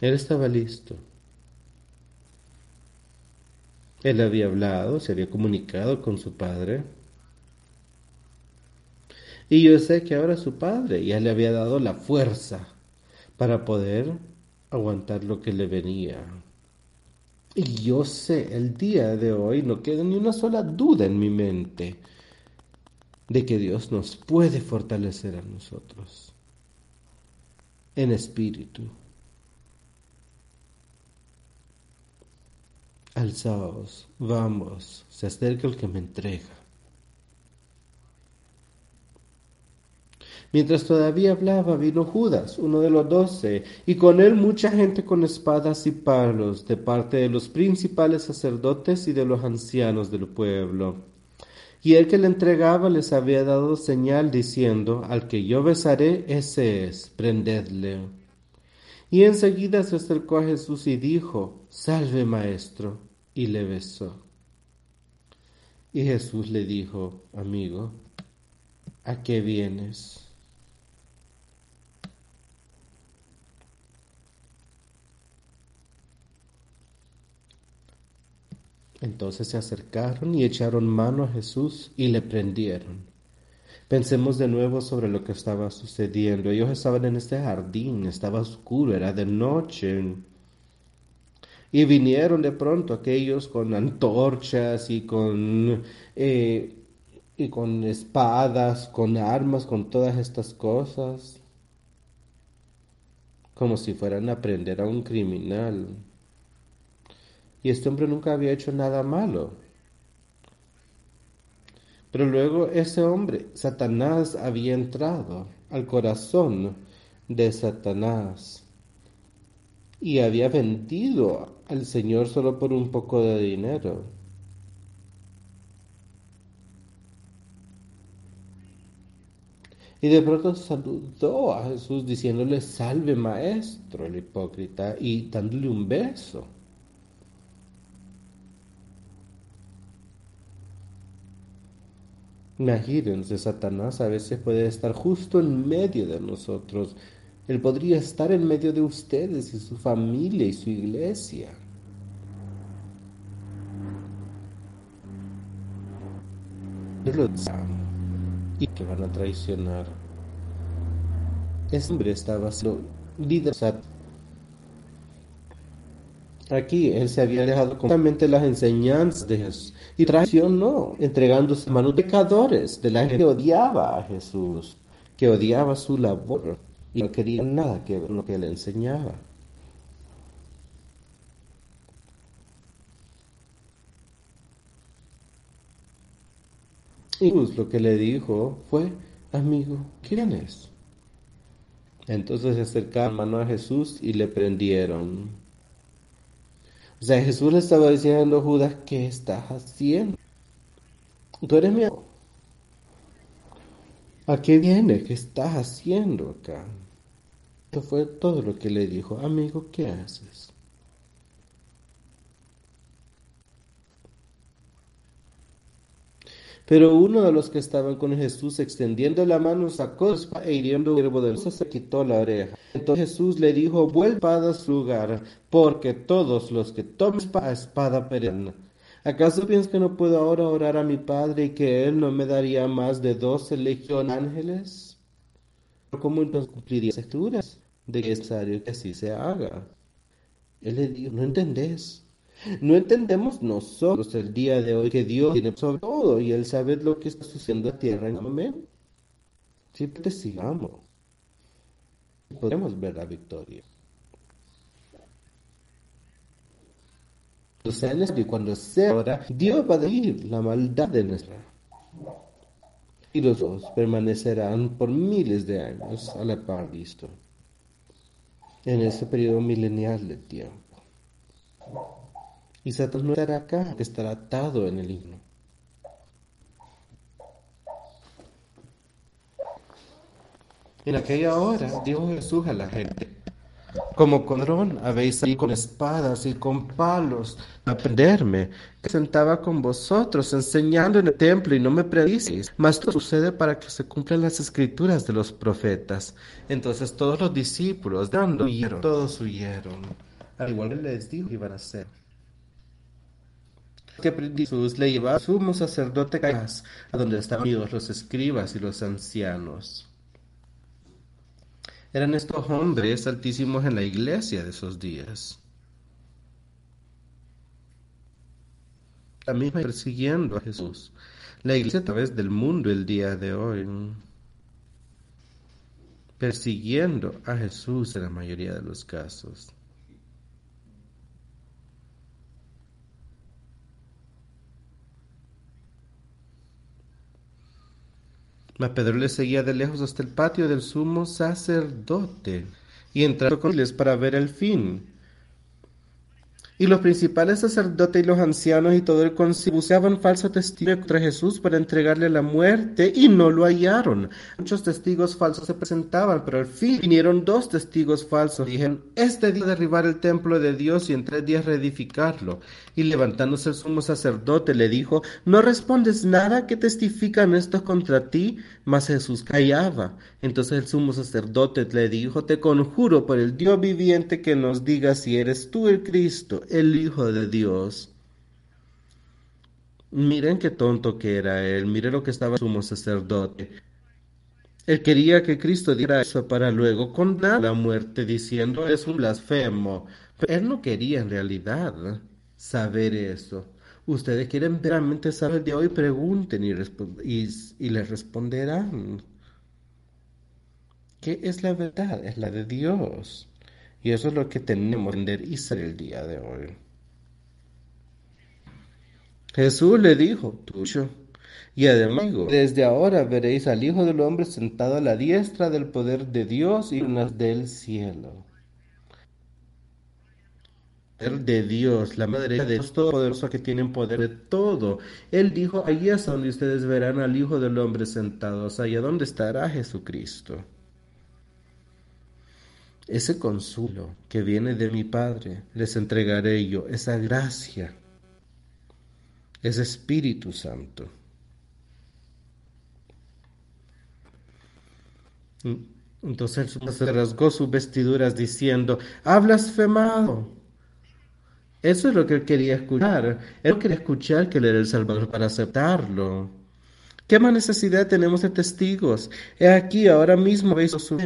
[SPEAKER 1] Él estaba listo. Él había hablado, se había comunicado con su padre. Y yo sé que ahora su padre ya le había dado la fuerza para poder aguantar lo que le venía. Y yo sé, el día de hoy no queda ni una sola duda en mi mente de que Dios nos puede fortalecer a nosotros en espíritu. Alzaos, vamos, se acerca el que me entrega. Mientras todavía hablaba, vino Judas, uno de los doce, y con él mucha gente con espadas y palos, de parte de los principales sacerdotes y de los ancianos del pueblo. Y el que le entregaba les había dado señal diciendo, al que yo besaré, ese es, prendedle. Y enseguida se acercó a Jesús y dijo, Salve maestro, y le besó. Y Jesús le dijo, Amigo, ¿a qué vienes? Entonces se acercaron y echaron mano a Jesús y le prendieron. Pensemos de nuevo sobre lo que estaba sucediendo. Ellos estaban en este jardín, estaba oscuro, era de noche. Y vinieron de pronto aquellos con antorchas y con, eh, y con espadas, con armas, con todas estas cosas, como si fueran a prender a un criminal. Y este hombre nunca había hecho nada malo. Pero luego ese hombre, Satanás, había entrado al corazón de Satanás y había vendido al Señor solo por un poco de dinero. Y de pronto saludó a Jesús diciéndole, salve maestro, el hipócrita, y dándole un beso. Imagínense, Satanás a veces puede estar justo en medio de nosotros. Él podría estar en medio de ustedes y su familia y su iglesia. y que van a traicionar. Ese hombre estaba siendo líder. Aquí él se había alejado completamente las enseñanzas de Jesús y traicionó, entregándose a manos pecadores de la gente que odiaba a Jesús, que odiaba su labor y no quería nada que ver lo que él enseñaba. Y Jesús lo que le dijo fue, amigo, ¿quién es? Entonces se acercaron mano a Jesús y le prendieron. O sea, Jesús le estaba diciendo a Judas, ¿qué estás haciendo? Tú eres mi amigo. ¿A qué viene? ¿Qué estás haciendo acá? Esto fue todo lo que le dijo, amigo, ¿qué haces? Pero uno de los que estaban con Jesús extendiendo la mano sacó e hiriendo el de se quitó la oreja. Entonces Jesús le dijo, vuelva a su lugar, porque todos los que tomen espada, espada perecerán. ¿Acaso piensas que no puedo ahora orar a mi Padre y que Él no me daría más de doce legiones ángeles? ¿Cómo entonces cumpliría las escrituras de que es necesario que así se haga? Él le dijo, no entendés. No entendemos nosotros el día de hoy que Dios tiene sobre todo y Él sabe lo que está sucediendo en la tierra momento. Siempre sigamos. Podemos ver la victoria. y cuando sea hora, Dios va a decir la maldad de nuestra. Y los dos permanecerán por miles de años a la par Cristo. En ese periodo milenial de tiempo. Y Satanás no estará acá, estará atado en el himno. En aquella hora dijo Jesús a la gente, como codrón habéis salido con espadas y con palos a prenderme, que sentaba con vosotros enseñando en el templo y no me predisteis. Mas todo sucede para que se cumplan las escrituras de los profetas. Entonces todos los discípulos dando huyeron, todos huyeron. Al igual que les dijo que iban a hacer que Jesús le llevaba a sumo sacerdote Caifás, a donde estaban unidos los escribas y los ancianos. Eran estos hombres altísimos en la iglesia de esos días. La misma persiguiendo a Jesús. La iglesia a través del mundo el día de hoy. Persiguiendo a Jesús en la mayoría de los casos. Mas Pedro le seguía de lejos hasta el patio del sumo sacerdote y entró con ellos para ver el fin. Y los principales sacerdotes y los ancianos y todo el concilio buscaban falso testigo contra Jesús para entregarle la muerte y no lo hallaron. Muchos testigos falsos se presentaban, pero al fin vinieron dos testigos falsos. Dijeron, este día derribar el templo de Dios y en tres días reedificarlo. Y levantándose el sumo sacerdote le dijo, ¿no respondes nada que testifican estos contra ti? Mas Jesús callaba. Entonces el sumo sacerdote le dijo, te conjuro por el Dios viviente que nos diga si eres tú el Cristo el Hijo de Dios. Miren qué tonto que era él, miren lo que estaba sumo sacerdote. Él quería que Cristo diera eso para luego condenar la muerte diciendo es un blasfemo. Pero él no quería en realidad saber eso. Ustedes quieren veramente saber de hoy, pregunten y, y, y les responderán. ¿Qué es la verdad? Es la de Dios. Y eso es lo que tenemos que entender ser el día de hoy. Jesús le dijo, tuyo, Y además, desde ahora veréis al Hijo del Hombre sentado a la diestra del poder de Dios y unas del cielo. de Dios, la madre de Dios Todopoderoso que tiene poder de todo. Él dijo, ahí es donde ustedes verán al Hijo del Hombre sentado, allá donde estará Jesucristo. Ese consuelo que viene de mi Padre, les entregaré yo, esa gracia, ese Espíritu Santo. Entonces se rasgó sus vestiduras diciendo, ha blasfemado. Eso es lo que él quería escuchar. Él quería escuchar que él era el Salvador para aceptarlo. ¿Qué más necesidad tenemos de testigos? He aquí, ahora mismo veis su.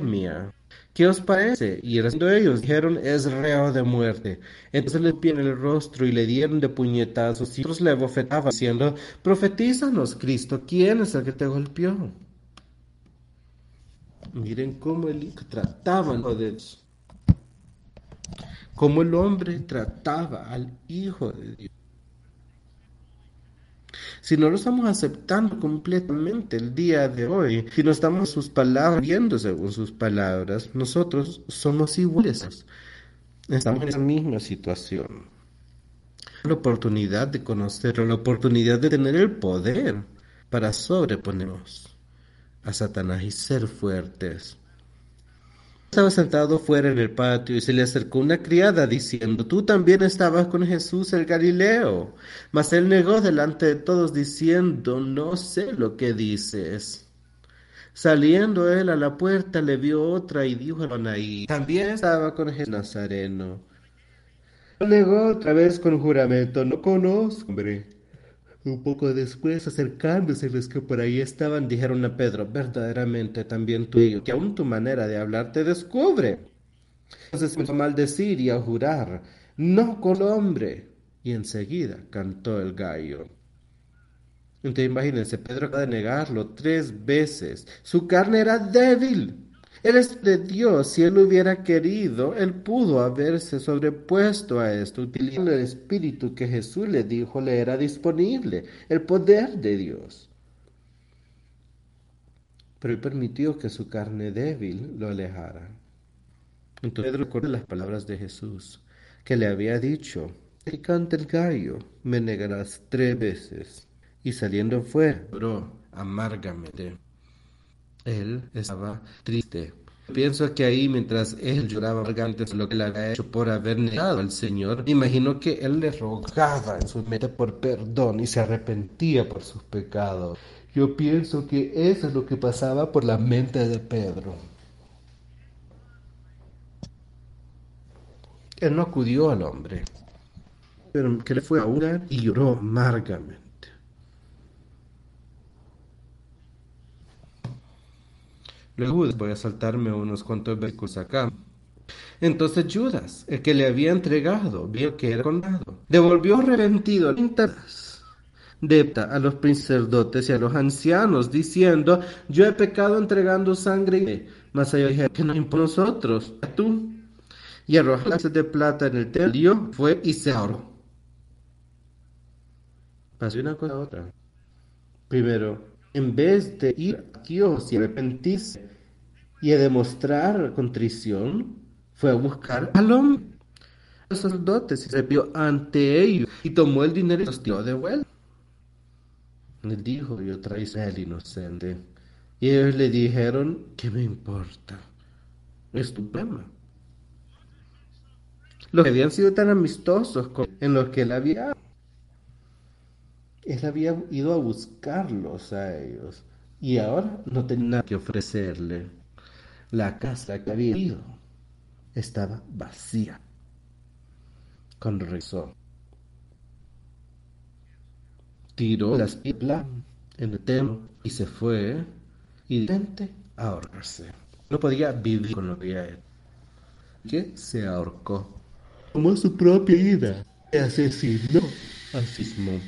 [SPEAKER 1] ¿Qué os parece? Y respondiendo ellos, dijeron, es reo de muerte. Entonces le en el rostro y le dieron de puñetazos y otros le bofetaban diciendo, profetízanos, Cristo, ¿quién es el que te golpeó? Miren cómo el trataban de Dios. Cómo el hombre trataba al Hijo de Dios. Si no lo estamos aceptando completamente el día de hoy, si no estamos sus palabras viendo según sus palabras, nosotros somos iguales. Estamos en esa misma situación. La oportunidad de conocerlo, la oportunidad de tener el poder para sobreponernos a Satanás y ser fuertes. Estaba sentado fuera en el patio y se le acercó una criada diciendo, tú también estabas con Jesús el Galileo. Mas él negó delante de todos diciendo, no sé lo que dices. Saliendo él a la puerta le vio otra y dijo a Anaí, también estaba con Jesús Nazareno. Negó otra vez con juramento, no conozco, hombre. Un poco después, acercándose los que por ahí estaban, dijeron a Pedro, verdaderamente también tú, que aún tu manera de hablar te descubre. Entonces empezó a maldecir y a jurar, no con hombre. Y enseguida cantó el gallo. Entonces imagínense, Pedro acaba de negarlo tres veces. Su carne era débil. Él es de Dios. Si él hubiera querido, él pudo haberse sobrepuesto a esto, utilizando el espíritu que Jesús le dijo le era disponible, el poder de Dios. Pero él permitió que su carne débil lo alejara. Entonces Pedro las palabras de Jesús, que le había dicho, el canta el gallo, me negarás tres veces. Y saliendo fuera, lloró amargamente. Él estaba triste. Pienso que ahí mientras él lloraba por lo que le había hecho por haber negado al Señor, imagino que él le rogaba en su mente por perdón y se arrepentía por sus pecados. Yo pienso que eso es lo que pasaba por la mente de Pedro. Él no acudió al hombre, pero que le fue a orar y lloró amargamente. Luego voy a saltarme unos cuantos versículos acá. Entonces Judas, el que le había entregado, vio que era condenado. Devolvió arrepentido de a los sacerdotes y a los ancianos, diciendo, yo he pecado entregando sangre. Mas ellos dijeron, que no importa nosotros, tú. Y arrojó las de plata en el templo, fue y se ahorró. Pasó una cosa a otra. Primero, en vez de ir a Dios y arrepentirse y a demostrar contrición, fue a buscar al hombre. Los sacerdotes se vio ante ellos y tomó el dinero y los tiró de vuelta. Le dijo, yo traigo al inocente. Y ellos le dijeron, ¿qué me importa? Es tu problema. Los que habían sido tan amistosos en los que él había él había ido a buscarlos a ellos y ahora no tenía nada que ofrecerle. La casa que había ido estaba vacía. Cuando rezó, tiró las piedras en el templo y se fue y ahorcarse. No podía vivir con lo que había hecho. Que se ahorcó. Tomó su propia vida y asesinó a mismo.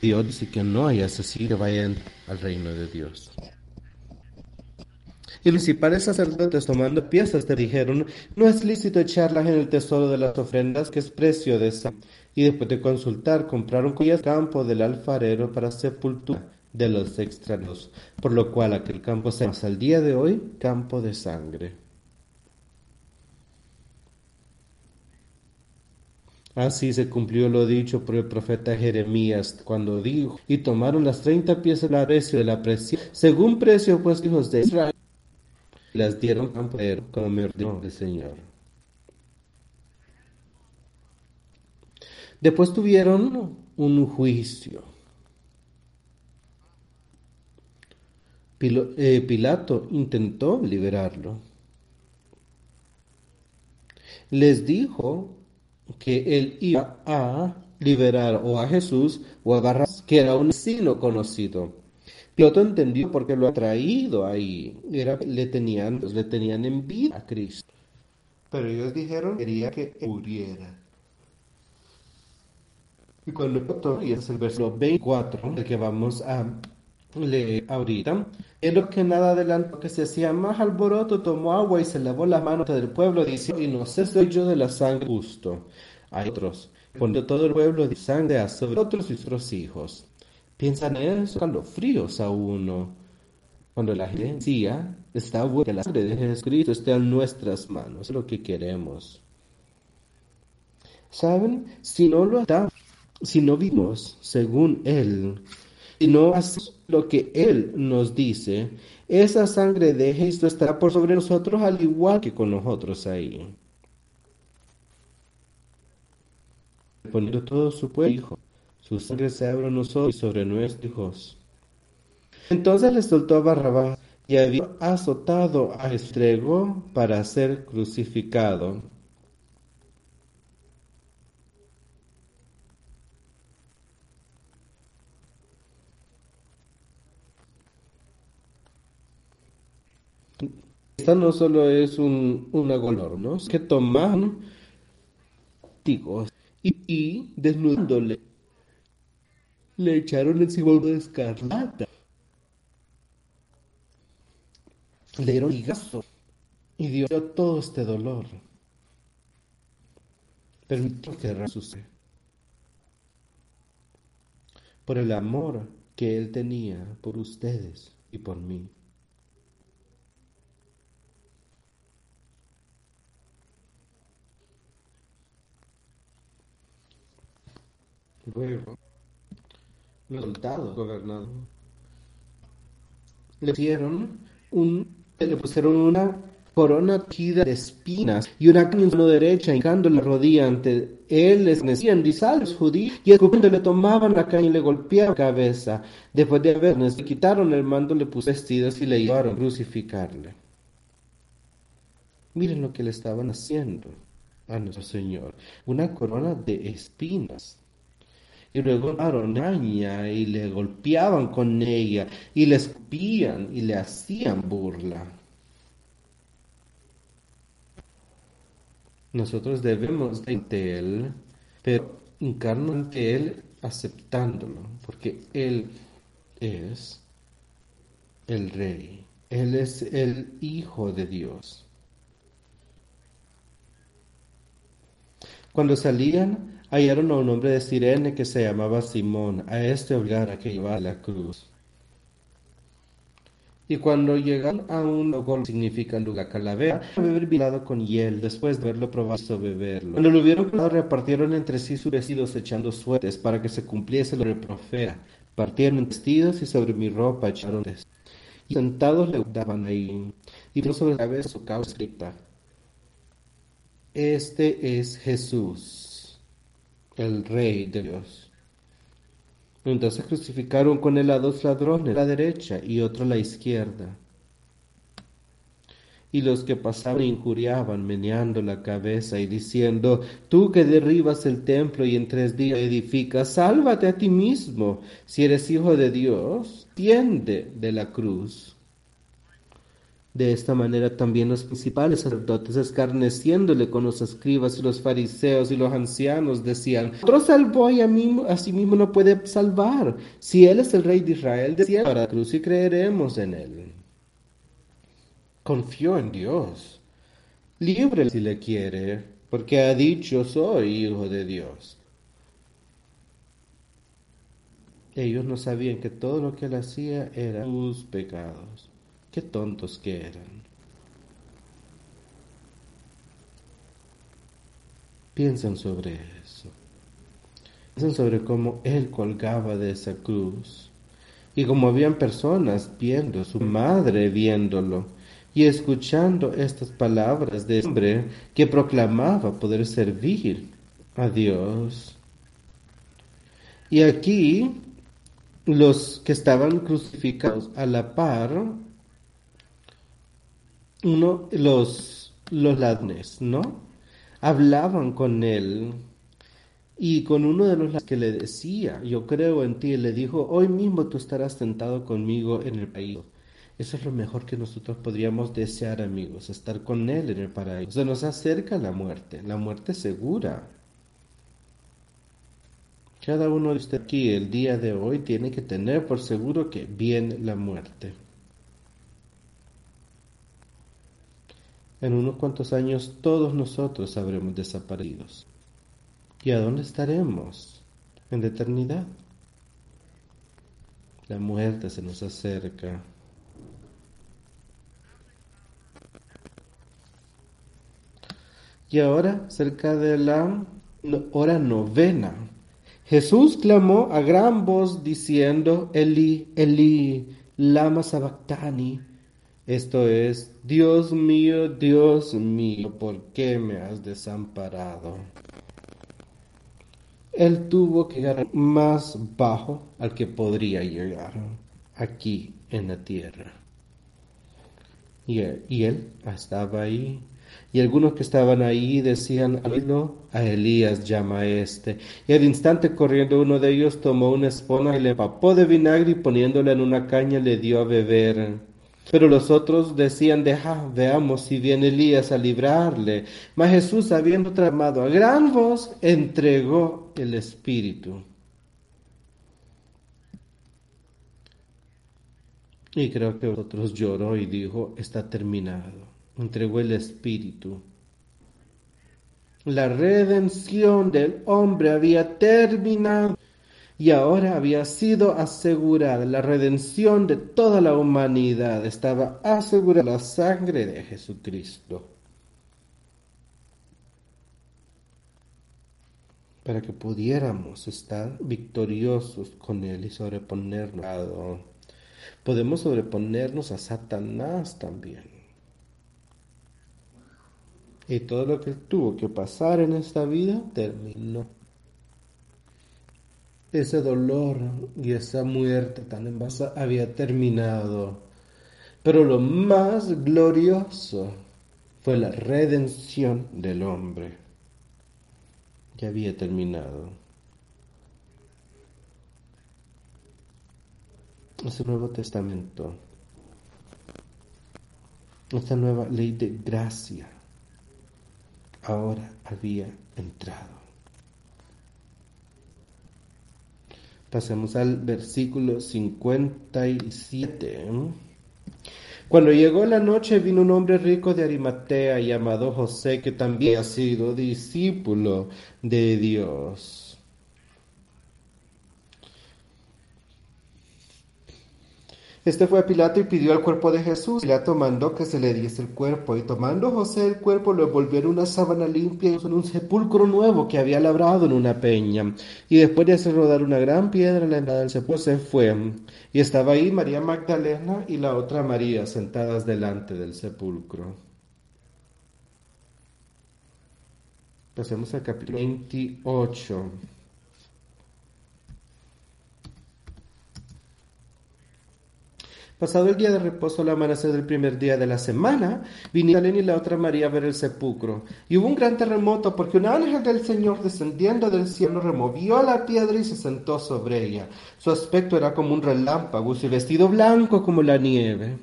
[SPEAKER 1] Dios dice que no hay asesino que vayan al reino de Dios. Y los principales sacerdotes tomando piezas te dijeron, no es lícito echarlas en el tesoro de las ofrendas, que es precio de esa. y después de consultar compraron el campo del alfarero para sepultura de los extraños, por lo cual aquel campo se llama hasta el día de hoy campo de sangre. Así se cumplió lo dicho por el profeta Jeremías cuando dijo, y tomaron las treinta piezas del precio de la presión, según precio pues hijos de Israel, las dieron campo como me ordenó el Señor. Después tuvieron un juicio. Eh, Pilato intentó liberarlo. Les dijo que él iba a liberar o a Jesús o a Barrabás, que era un asesino conocido. Pilato entendió porque lo ha traído ahí. Era, le tenían, le tenían envidia a Cristo. Pero ellos dijeron que quería que muriera. Y cuando y es el versículo 24, el que vamos a leer ahorita, en lo que nada adelantó que se hacía más alboroto, tomó agua y se lavó las manos del pueblo, diciendo, y no sé soy yo de la sangre justo. Hay otros, poniendo todo el pueblo de sangre a sobre otros y sus hijos. Piensan en eso, fríos a uno. Cuando la gente decía, está bueno que la sangre de Jesucristo esté en nuestras manos, es lo que queremos. ¿Saben? Si no lo está si no vivimos según Él, si no hacemos lo que Él nos dice, esa sangre de Cristo estará por sobre nosotros al igual que con nosotros ahí. Poniendo todo su pueblo, su sangre se abre nosotros y sobre nuestros hijos. Entonces le soltó a Barrabás y había azotado a Estrego para ser crucificado. Esta no solo es un, una golor, ¿no? Que tomaron y, y desnudándole le echaron encima de escarlata. Le dieron ligazo y dio todo este dolor. Permitió que resucite. Por el amor que él tenía por ustedes y por mí. Luego, los soldados gobernador le pusieron un, le pusieron una corona tida de espinas y una caña en su mano derecha, hincando la rodilla ante él, les decían los judíos, y escupiendo le tomaban la caña y le golpeaban la cabeza. Después de haberles le quitaron el mando, le pusieron vestidos y le llevaron a crucificarle. Miren lo que le estaban haciendo a nuestro Señor, una corona de espinas y luego araña y le golpeaban con ella y le escupían y le hacían burla. Nosotros debemos de ante Él, pero encarnar ante Él aceptándolo, porque Él es el Rey, Él es el Hijo de Dios. Cuando salían hallaron a un hombre de Sirene que se llamaba Simón. A este obligaron a que llevara la cruz. Y cuando llegaron a un lugar, significa lugar calavera, beber vinado con hiel, después de haberlo probado beberlo. Cuando lo hubieron probado, repartieron entre sí sus vestidos echando suertes para que se cumpliese lo del profeta. Partieron vestidos y sobre mi ropa echaron Y sentados le daban ahí, y puso sobre la cabeza su causa escrita. Este es Jesús el Rey de Dios. Entonces crucificaron con él a dos ladrones, la derecha y otro a la izquierda. Y los que pasaban injuriaban, meneando la cabeza y diciendo, tú que derribas el templo y en tres días edificas, sálvate a ti mismo. Si eres hijo de Dios, tiende de la cruz. De esta manera también los principales sacerdotes, escarneciéndole con los escribas y los fariseos y los ancianos, decían, otro salvó y a, mí, a sí mismo no puede salvar. Si él es el rey de Israel, decía para la cruz y creeremos en él. Confió en Dios. Libre si le quiere, porque ha dicho soy hijo de Dios. Ellos no sabían que todo lo que él hacía era sus pecados. Qué tontos que eran. Piensen sobre eso. Piensen sobre cómo él colgaba de esa cruz. Y como habían personas viendo, su madre viéndolo y escuchando estas palabras de hombre que proclamaba poder servir a Dios. Y aquí los que estaban crucificados a la par, uno, los, los ladrones, ¿no? Hablaban con él y con uno de los que le decía, yo creo en ti, le dijo, hoy mismo tú estarás sentado conmigo en el paraíso. Eso es lo mejor que nosotros podríamos desear, amigos, estar con Él en el paraíso. Se nos acerca la muerte, la muerte segura. Cada uno de ustedes aquí el día de hoy tiene que tener por seguro que viene la muerte. En unos cuantos años todos nosotros habremos desaparecido. ¿Y a dónde estaremos? En la eternidad. La muerte se nos acerca. Y ahora, cerca de la hora novena, Jesús clamó a gran voz diciendo, Eli, Eli, lama sabactani. Esto es, Dios mío, Dios mío, ¿por qué me has desamparado? Él tuvo que llegar más bajo al que podría llegar aquí en la tierra. Y él, estaba ahí y algunos que estaban ahí decían, a Elías llama a este. Y al instante corriendo uno de ellos tomó una espona y le empapó de vinagre y poniéndola en una caña le dio a beber. Pero los otros decían, deja, veamos si viene Elías a librarle. Mas Jesús, habiendo tramado a gran voz, entregó el Espíritu. Y creo que otros lloró y dijo, está terminado entregó el Espíritu. La redención del hombre había terminado y ahora había sido asegurada. La redención de toda la humanidad estaba asegurada la sangre de Jesucristo. Para que pudiéramos estar victoriosos con Él y sobreponernos. Podemos sobreponernos a Satanás también. Y todo lo que tuvo que pasar en esta vida terminó. Ese dolor y esa muerte tan envasa había terminado. Pero lo más glorioso fue la redención del hombre que había terminado. Ese Nuevo Testamento, esta nueva ley de gracia ahora había entrado. Pasemos al versículo 57. Cuando llegó la noche vino un hombre rico de Arimatea llamado José que también ha sido discípulo de Dios. Este fue a Pilato y pidió el cuerpo de Jesús. Pilato mandó que se le diese el cuerpo, y tomando José el cuerpo lo envolvió en una sábana limpia y en un sepulcro nuevo que había labrado en una peña. Y después de hacer rodar una gran piedra en la entrada del sepulcro, se fue. Y estaba ahí María Magdalena y la otra María sentadas delante del sepulcro. Pasemos al capítulo 28. Pasado el día de reposo al amanecer del primer día de la semana, vinieron y la otra María a ver el sepulcro. Y hubo un gran terremoto porque un ángel del Señor descendiendo del cielo removió la piedra y se sentó sobre ella. Su aspecto era como un relámpago y vestido blanco como la nieve.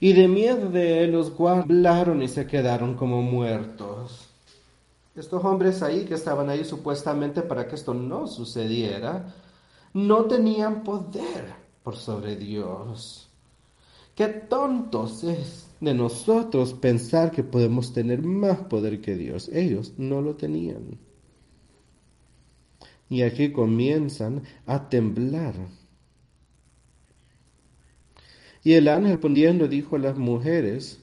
[SPEAKER 1] Y de miedo de él los guardaron y se quedaron como muertos. Estos hombres ahí que estaban ahí supuestamente para que esto no sucediera, no tenían poder por sobre Dios. Qué tontos es de nosotros pensar que podemos tener más poder que Dios. Ellos no lo tenían. Y aquí comienzan a temblar. Y el ángel respondiendo dijo a las mujeres,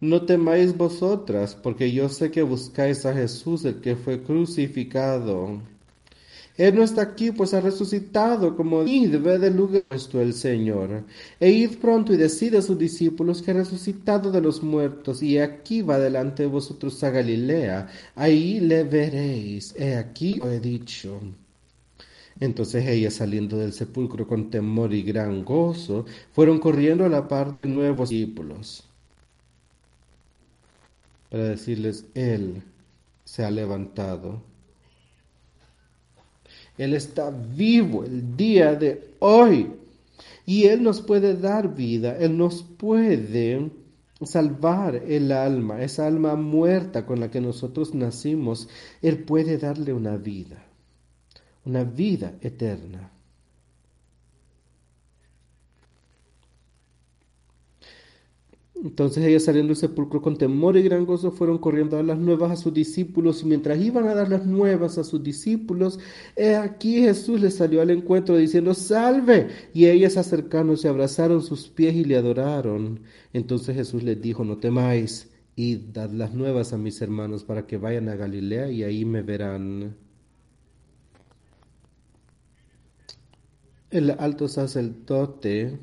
[SPEAKER 1] no temáis vosotras, porque yo sé que buscáis a Jesús, el que fue crucificado. Él no está aquí, pues ha resucitado, como id, ve del lugar puesto el Señor. E id pronto y decid a sus discípulos que ha resucitado de los muertos, y aquí va delante de vosotros a Galilea. Ahí le veréis. He aquí lo he dicho. Entonces ellas, saliendo del sepulcro con temor y gran gozo, fueron corriendo a la parte de nuevos discípulos para decirles, Él se ha levantado. Él está vivo el día de hoy. Y Él nos puede dar vida, Él nos puede salvar el alma, esa alma muerta con la que nosotros nacimos. Él puede darle una vida, una vida eterna. Entonces ellas saliendo del sepulcro con temor y gran gozo fueron corriendo a dar las nuevas a sus discípulos y mientras iban a dar las nuevas a sus discípulos, he aquí Jesús les salió al encuentro diciendo salve y ellas acercándose abrazaron sus pies y le adoraron. Entonces Jesús les dijo no temáis y dad las nuevas a mis hermanos para que vayan a Galilea y ahí me verán. El alto sacerdote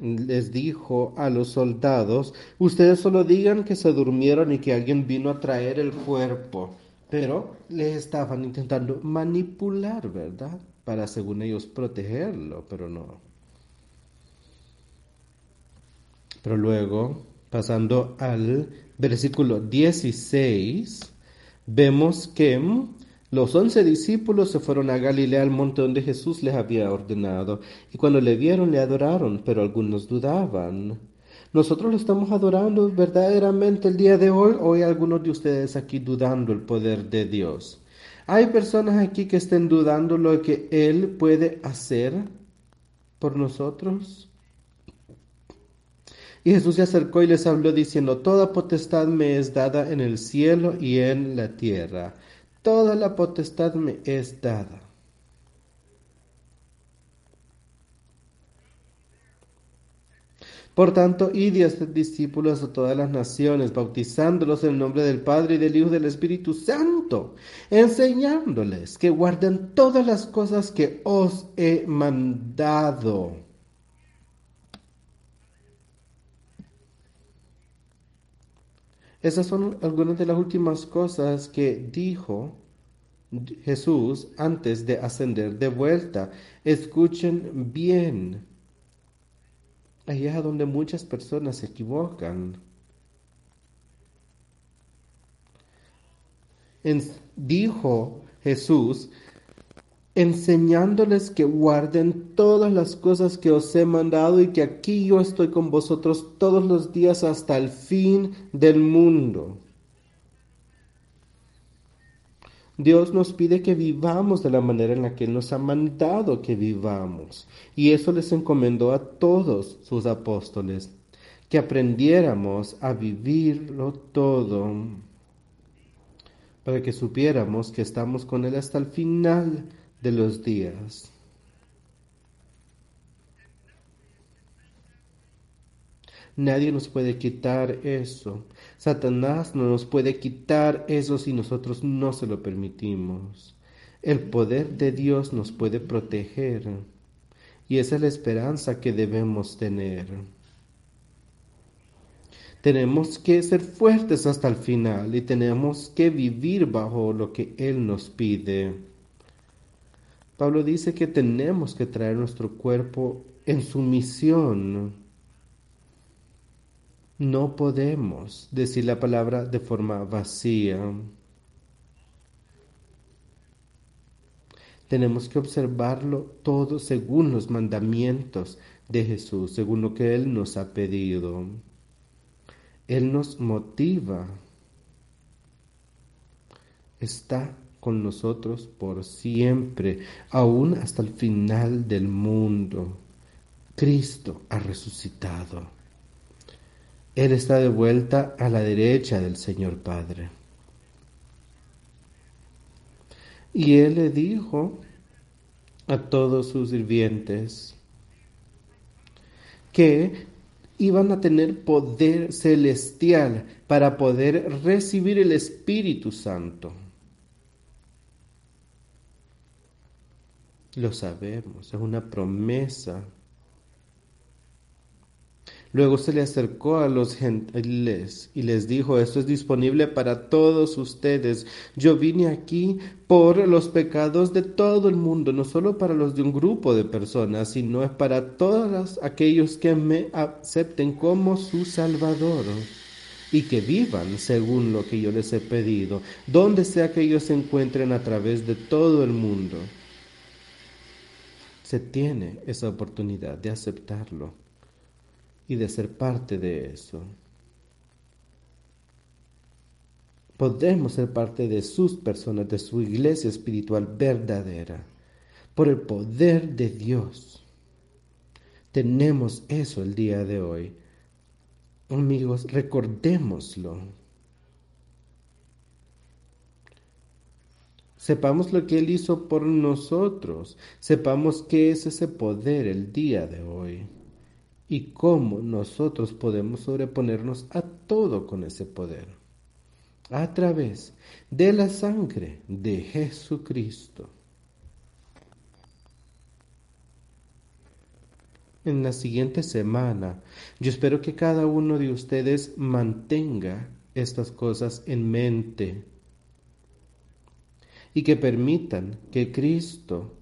[SPEAKER 1] les dijo a los soldados, ustedes solo digan que se durmieron y que alguien vino a traer el cuerpo. Pero les estaban intentando manipular, ¿verdad? Para, según ellos, protegerlo, pero no. Pero luego, pasando al versículo 16, vemos que los once discípulos se fueron a Galilea al monte donde Jesús les había ordenado, y cuando le vieron le adoraron, pero algunos dudaban. Nosotros lo estamos adorando verdaderamente el día de hoy, o hay algunos de ustedes aquí dudando el poder de Dios. Hay personas aquí que estén dudando lo que Él puede hacer por nosotros. Y Jesús se acercó y les habló diciendo, Toda potestad me es dada en el cielo y en la tierra toda la potestad me es dada. Por tanto, id y haced discípulos a todas las naciones, bautizándolos en el nombre del Padre y del Hijo y del Espíritu Santo, enseñándoles que guarden todas las cosas que os he mandado. Esas son algunas de las últimas cosas que dijo Jesús antes de ascender de vuelta. Escuchen bien. Ahí es donde muchas personas se equivocan. dijo Jesús enseñándoles que guarden todas las cosas que os he mandado y que aquí yo estoy con vosotros todos los días hasta el fin del mundo. Dios nos pide que vivamos de la manera en la que nos ha mandado que vivamos. Y eso les encomendó a todos sus apóstoles, que aprendiéramos a vivirlo todo, para que supiéramos que estamos con Él hasta el final de los días. Nadie nos puede quitar eso. Satanás no nos puede quitar eso si nosotros no se lo permitimos. El poder de Dios nos puede proteger. Y esa es la esperanza que debemos tener. Tenemos que ser fuertes hasta el final y tenemos que vivir bajo lo que Él nos pide. Pablo dice que tenemos que traer nuestro cuerpo en sumisión. No podemos decir la palabra de forma vacía. Tenemos que observarlo todo según los mandamientos de Jesús, según lo que Él nos ha pedido. Él nos motiva. Está con nosotros por siempre, aún hasta el final del mundo. Cristo ha resucitado. Él está de vuelta a la derecha del Señor Padre. Y él le dijo a todos sus sirvientes que iban a tener poder celestial para poder recibir el Espíritu Santo. Lo sabemos, es una promesa Luego se le acercó a los gentiles y les dijo, esto es disponible para todos ustedes. Yo vine aquí por los pecados de todo el mundo, no solo para los de un grupo de personas, sino es para todos aquellos que me acepten como su Salvador y que vivan según lo que yo les he pedido, donde sea que ellos se encuentren a través de todo el mundo. Se tiene esa oportunidad de aceptarlo y de ser parte de eso. Podemos ser parte de sus personas, de su iglesia espiritual verdadera, por el poder de Dios. Tenemos eso el día de hoy. Amigos, recordémoslo. Sepamos lo que Él hizo por nosotros. Sepamos qué es ese poder el día de hoy y cómo nosotros podemos sobreponernos a todo con ese poder. A través de la sangre de Jesucristo. En la siguiente semana, yo espero que cada uno de ustedes mantenga estas cosas en mente y que permitan que Cristo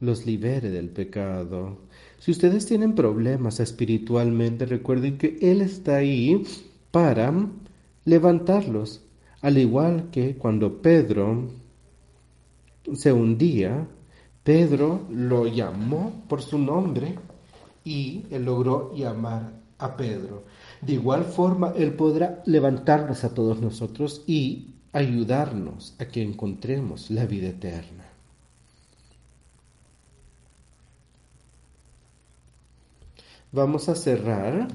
[SPEAKER 1] los libere del pecado. Si ustedes tienen problemas espiritualmente, recuerden que Él está ahí para levantarlos. Al igual que cuando Pedro se hundía, Pedro lo llamó por su nombre y él logró llamar a Pedro. De igual forma, Él podrá levantarnos a todos nosotros y ayudarnos a que encontremos la vida eterna. Vamos a cerrar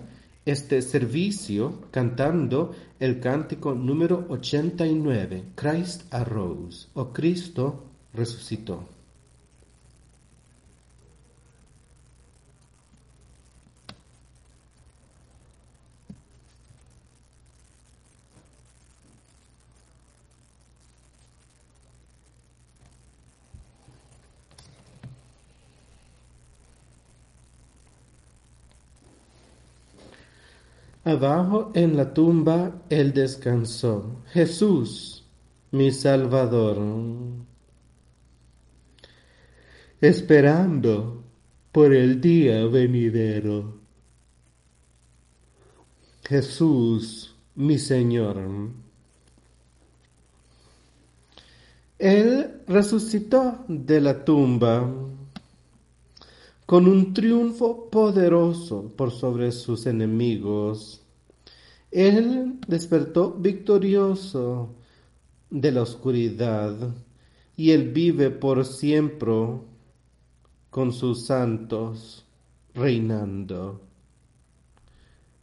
[SPEAKER 1] este servicio cantando el cántico número 89, Christ arose o Cristo resucitó. Abajo en la tumba él descansó. Jesús, mi Salvador. Esperando por el día venidero. Jesús, mi Señor. Él resucitó de la tumba con un triunfo poderoso por sobre sus enemigos. Él despertó victorioso de la oscuridad y él vive por siempre con sus santos reinando.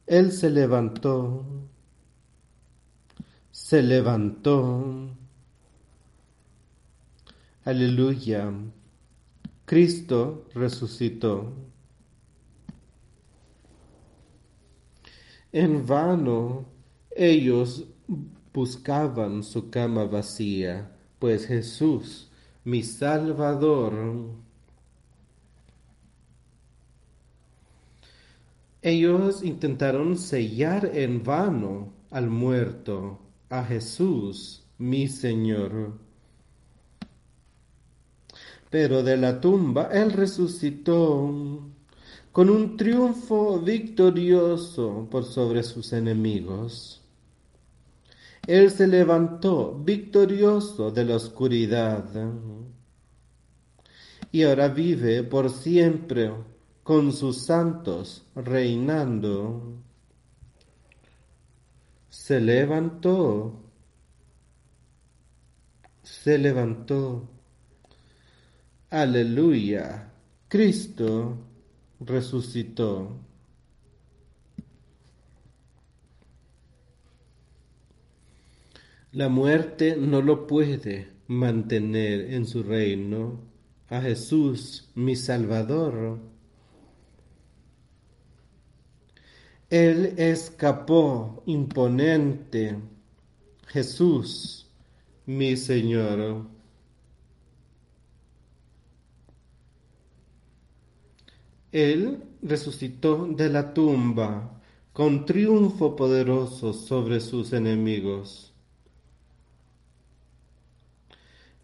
[SPEAKER 1] Él se levantó, se levantó. Aleluya. Cristo resucitó. En vano ellos buscaban su cama vacía, pues Jesús, mi Salvador, ellos intentaron sellar en vano al muerto, a Jesús, mi Señor pero de la tumba Él resucitó con un triunfo victorioso por sobre sus enemigos. Él se levantó victorioso de la oscuridad y ahora vive por siempre con sus santos reinando. Se levantó, se levantó Aleluya. Cristo resucitó. La muerte no lo puede mantener en su reino a Jesús, mi Salvador. Él escapó imponente, Jesús, mi Señor. Él resucitó de la tumba con triunfo poderoso sobre sus enemigos.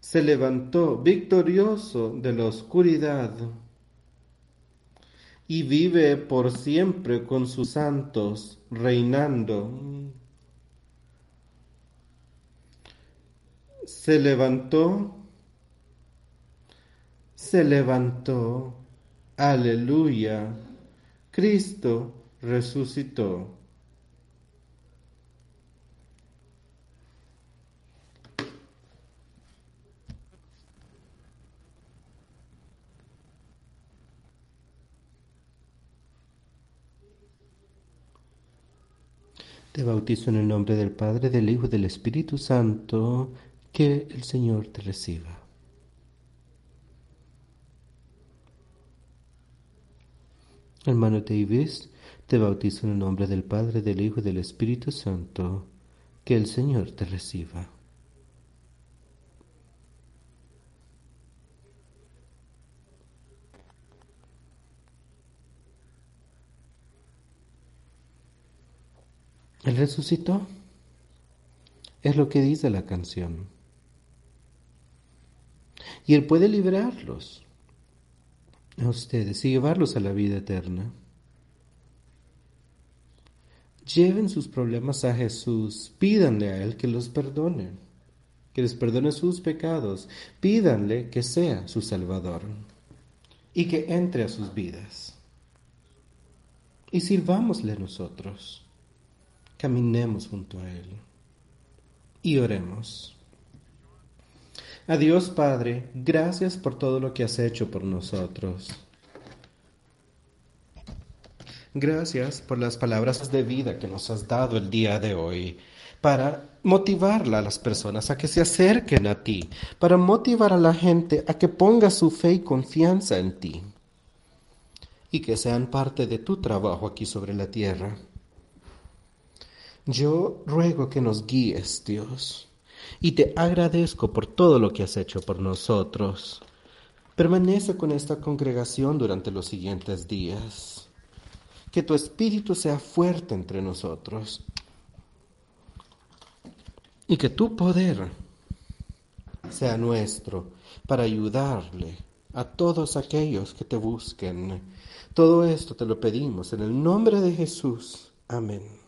[SPEAKER 1] Se levantó victorioso de la oscuridad y vive por siempre con sus santos, reinando. Se levantó, se levantó, aleluya, Cristo resucitó. Te bautizo en el nombre del Padre, del Hijo y del Espíritu Santo, que el Señor te reciba. Hermano Davis, te bautizo en el nombre del Padre, del Hijo y del Espíritu Santo, que el Señor te reciba. Él resucitó. Es lo que dice la canción. Y Él puede liberarlos a ustedes y llevarlos a la vida eterna. Lleven sus problemas a Jesús, pídanle a Él que los perdone, que les perdone sus pecados, pídanle que sea su Salvador y que entre a sus vidas. Y sirvámosle nosotros. Caminemos junto a Él y oremos. Adiós Padre, gracias por todo lo que has hecho por nosotros. Gracias por las palabras de vida que nos has dado el día de hoy para motivar a las personas a que se acerquen a ti, para motivar a la gente a que ponga su fe y confianza en ti y que sean parte de tu trabajo aquí sobre la tierra. Yo ruego que nos guíes, Dios, y te agradezco por todo lo que has hecho por nosotros. Permanece con esta congregación durante los siguientes días. Que tu espíritu sea fuerte entre nosotros. Y que tu poder sea nuestro para ayudarle a todos aquellos que te busquen. Todo esto te lo pedimos en el nombre de Jesús. Amén.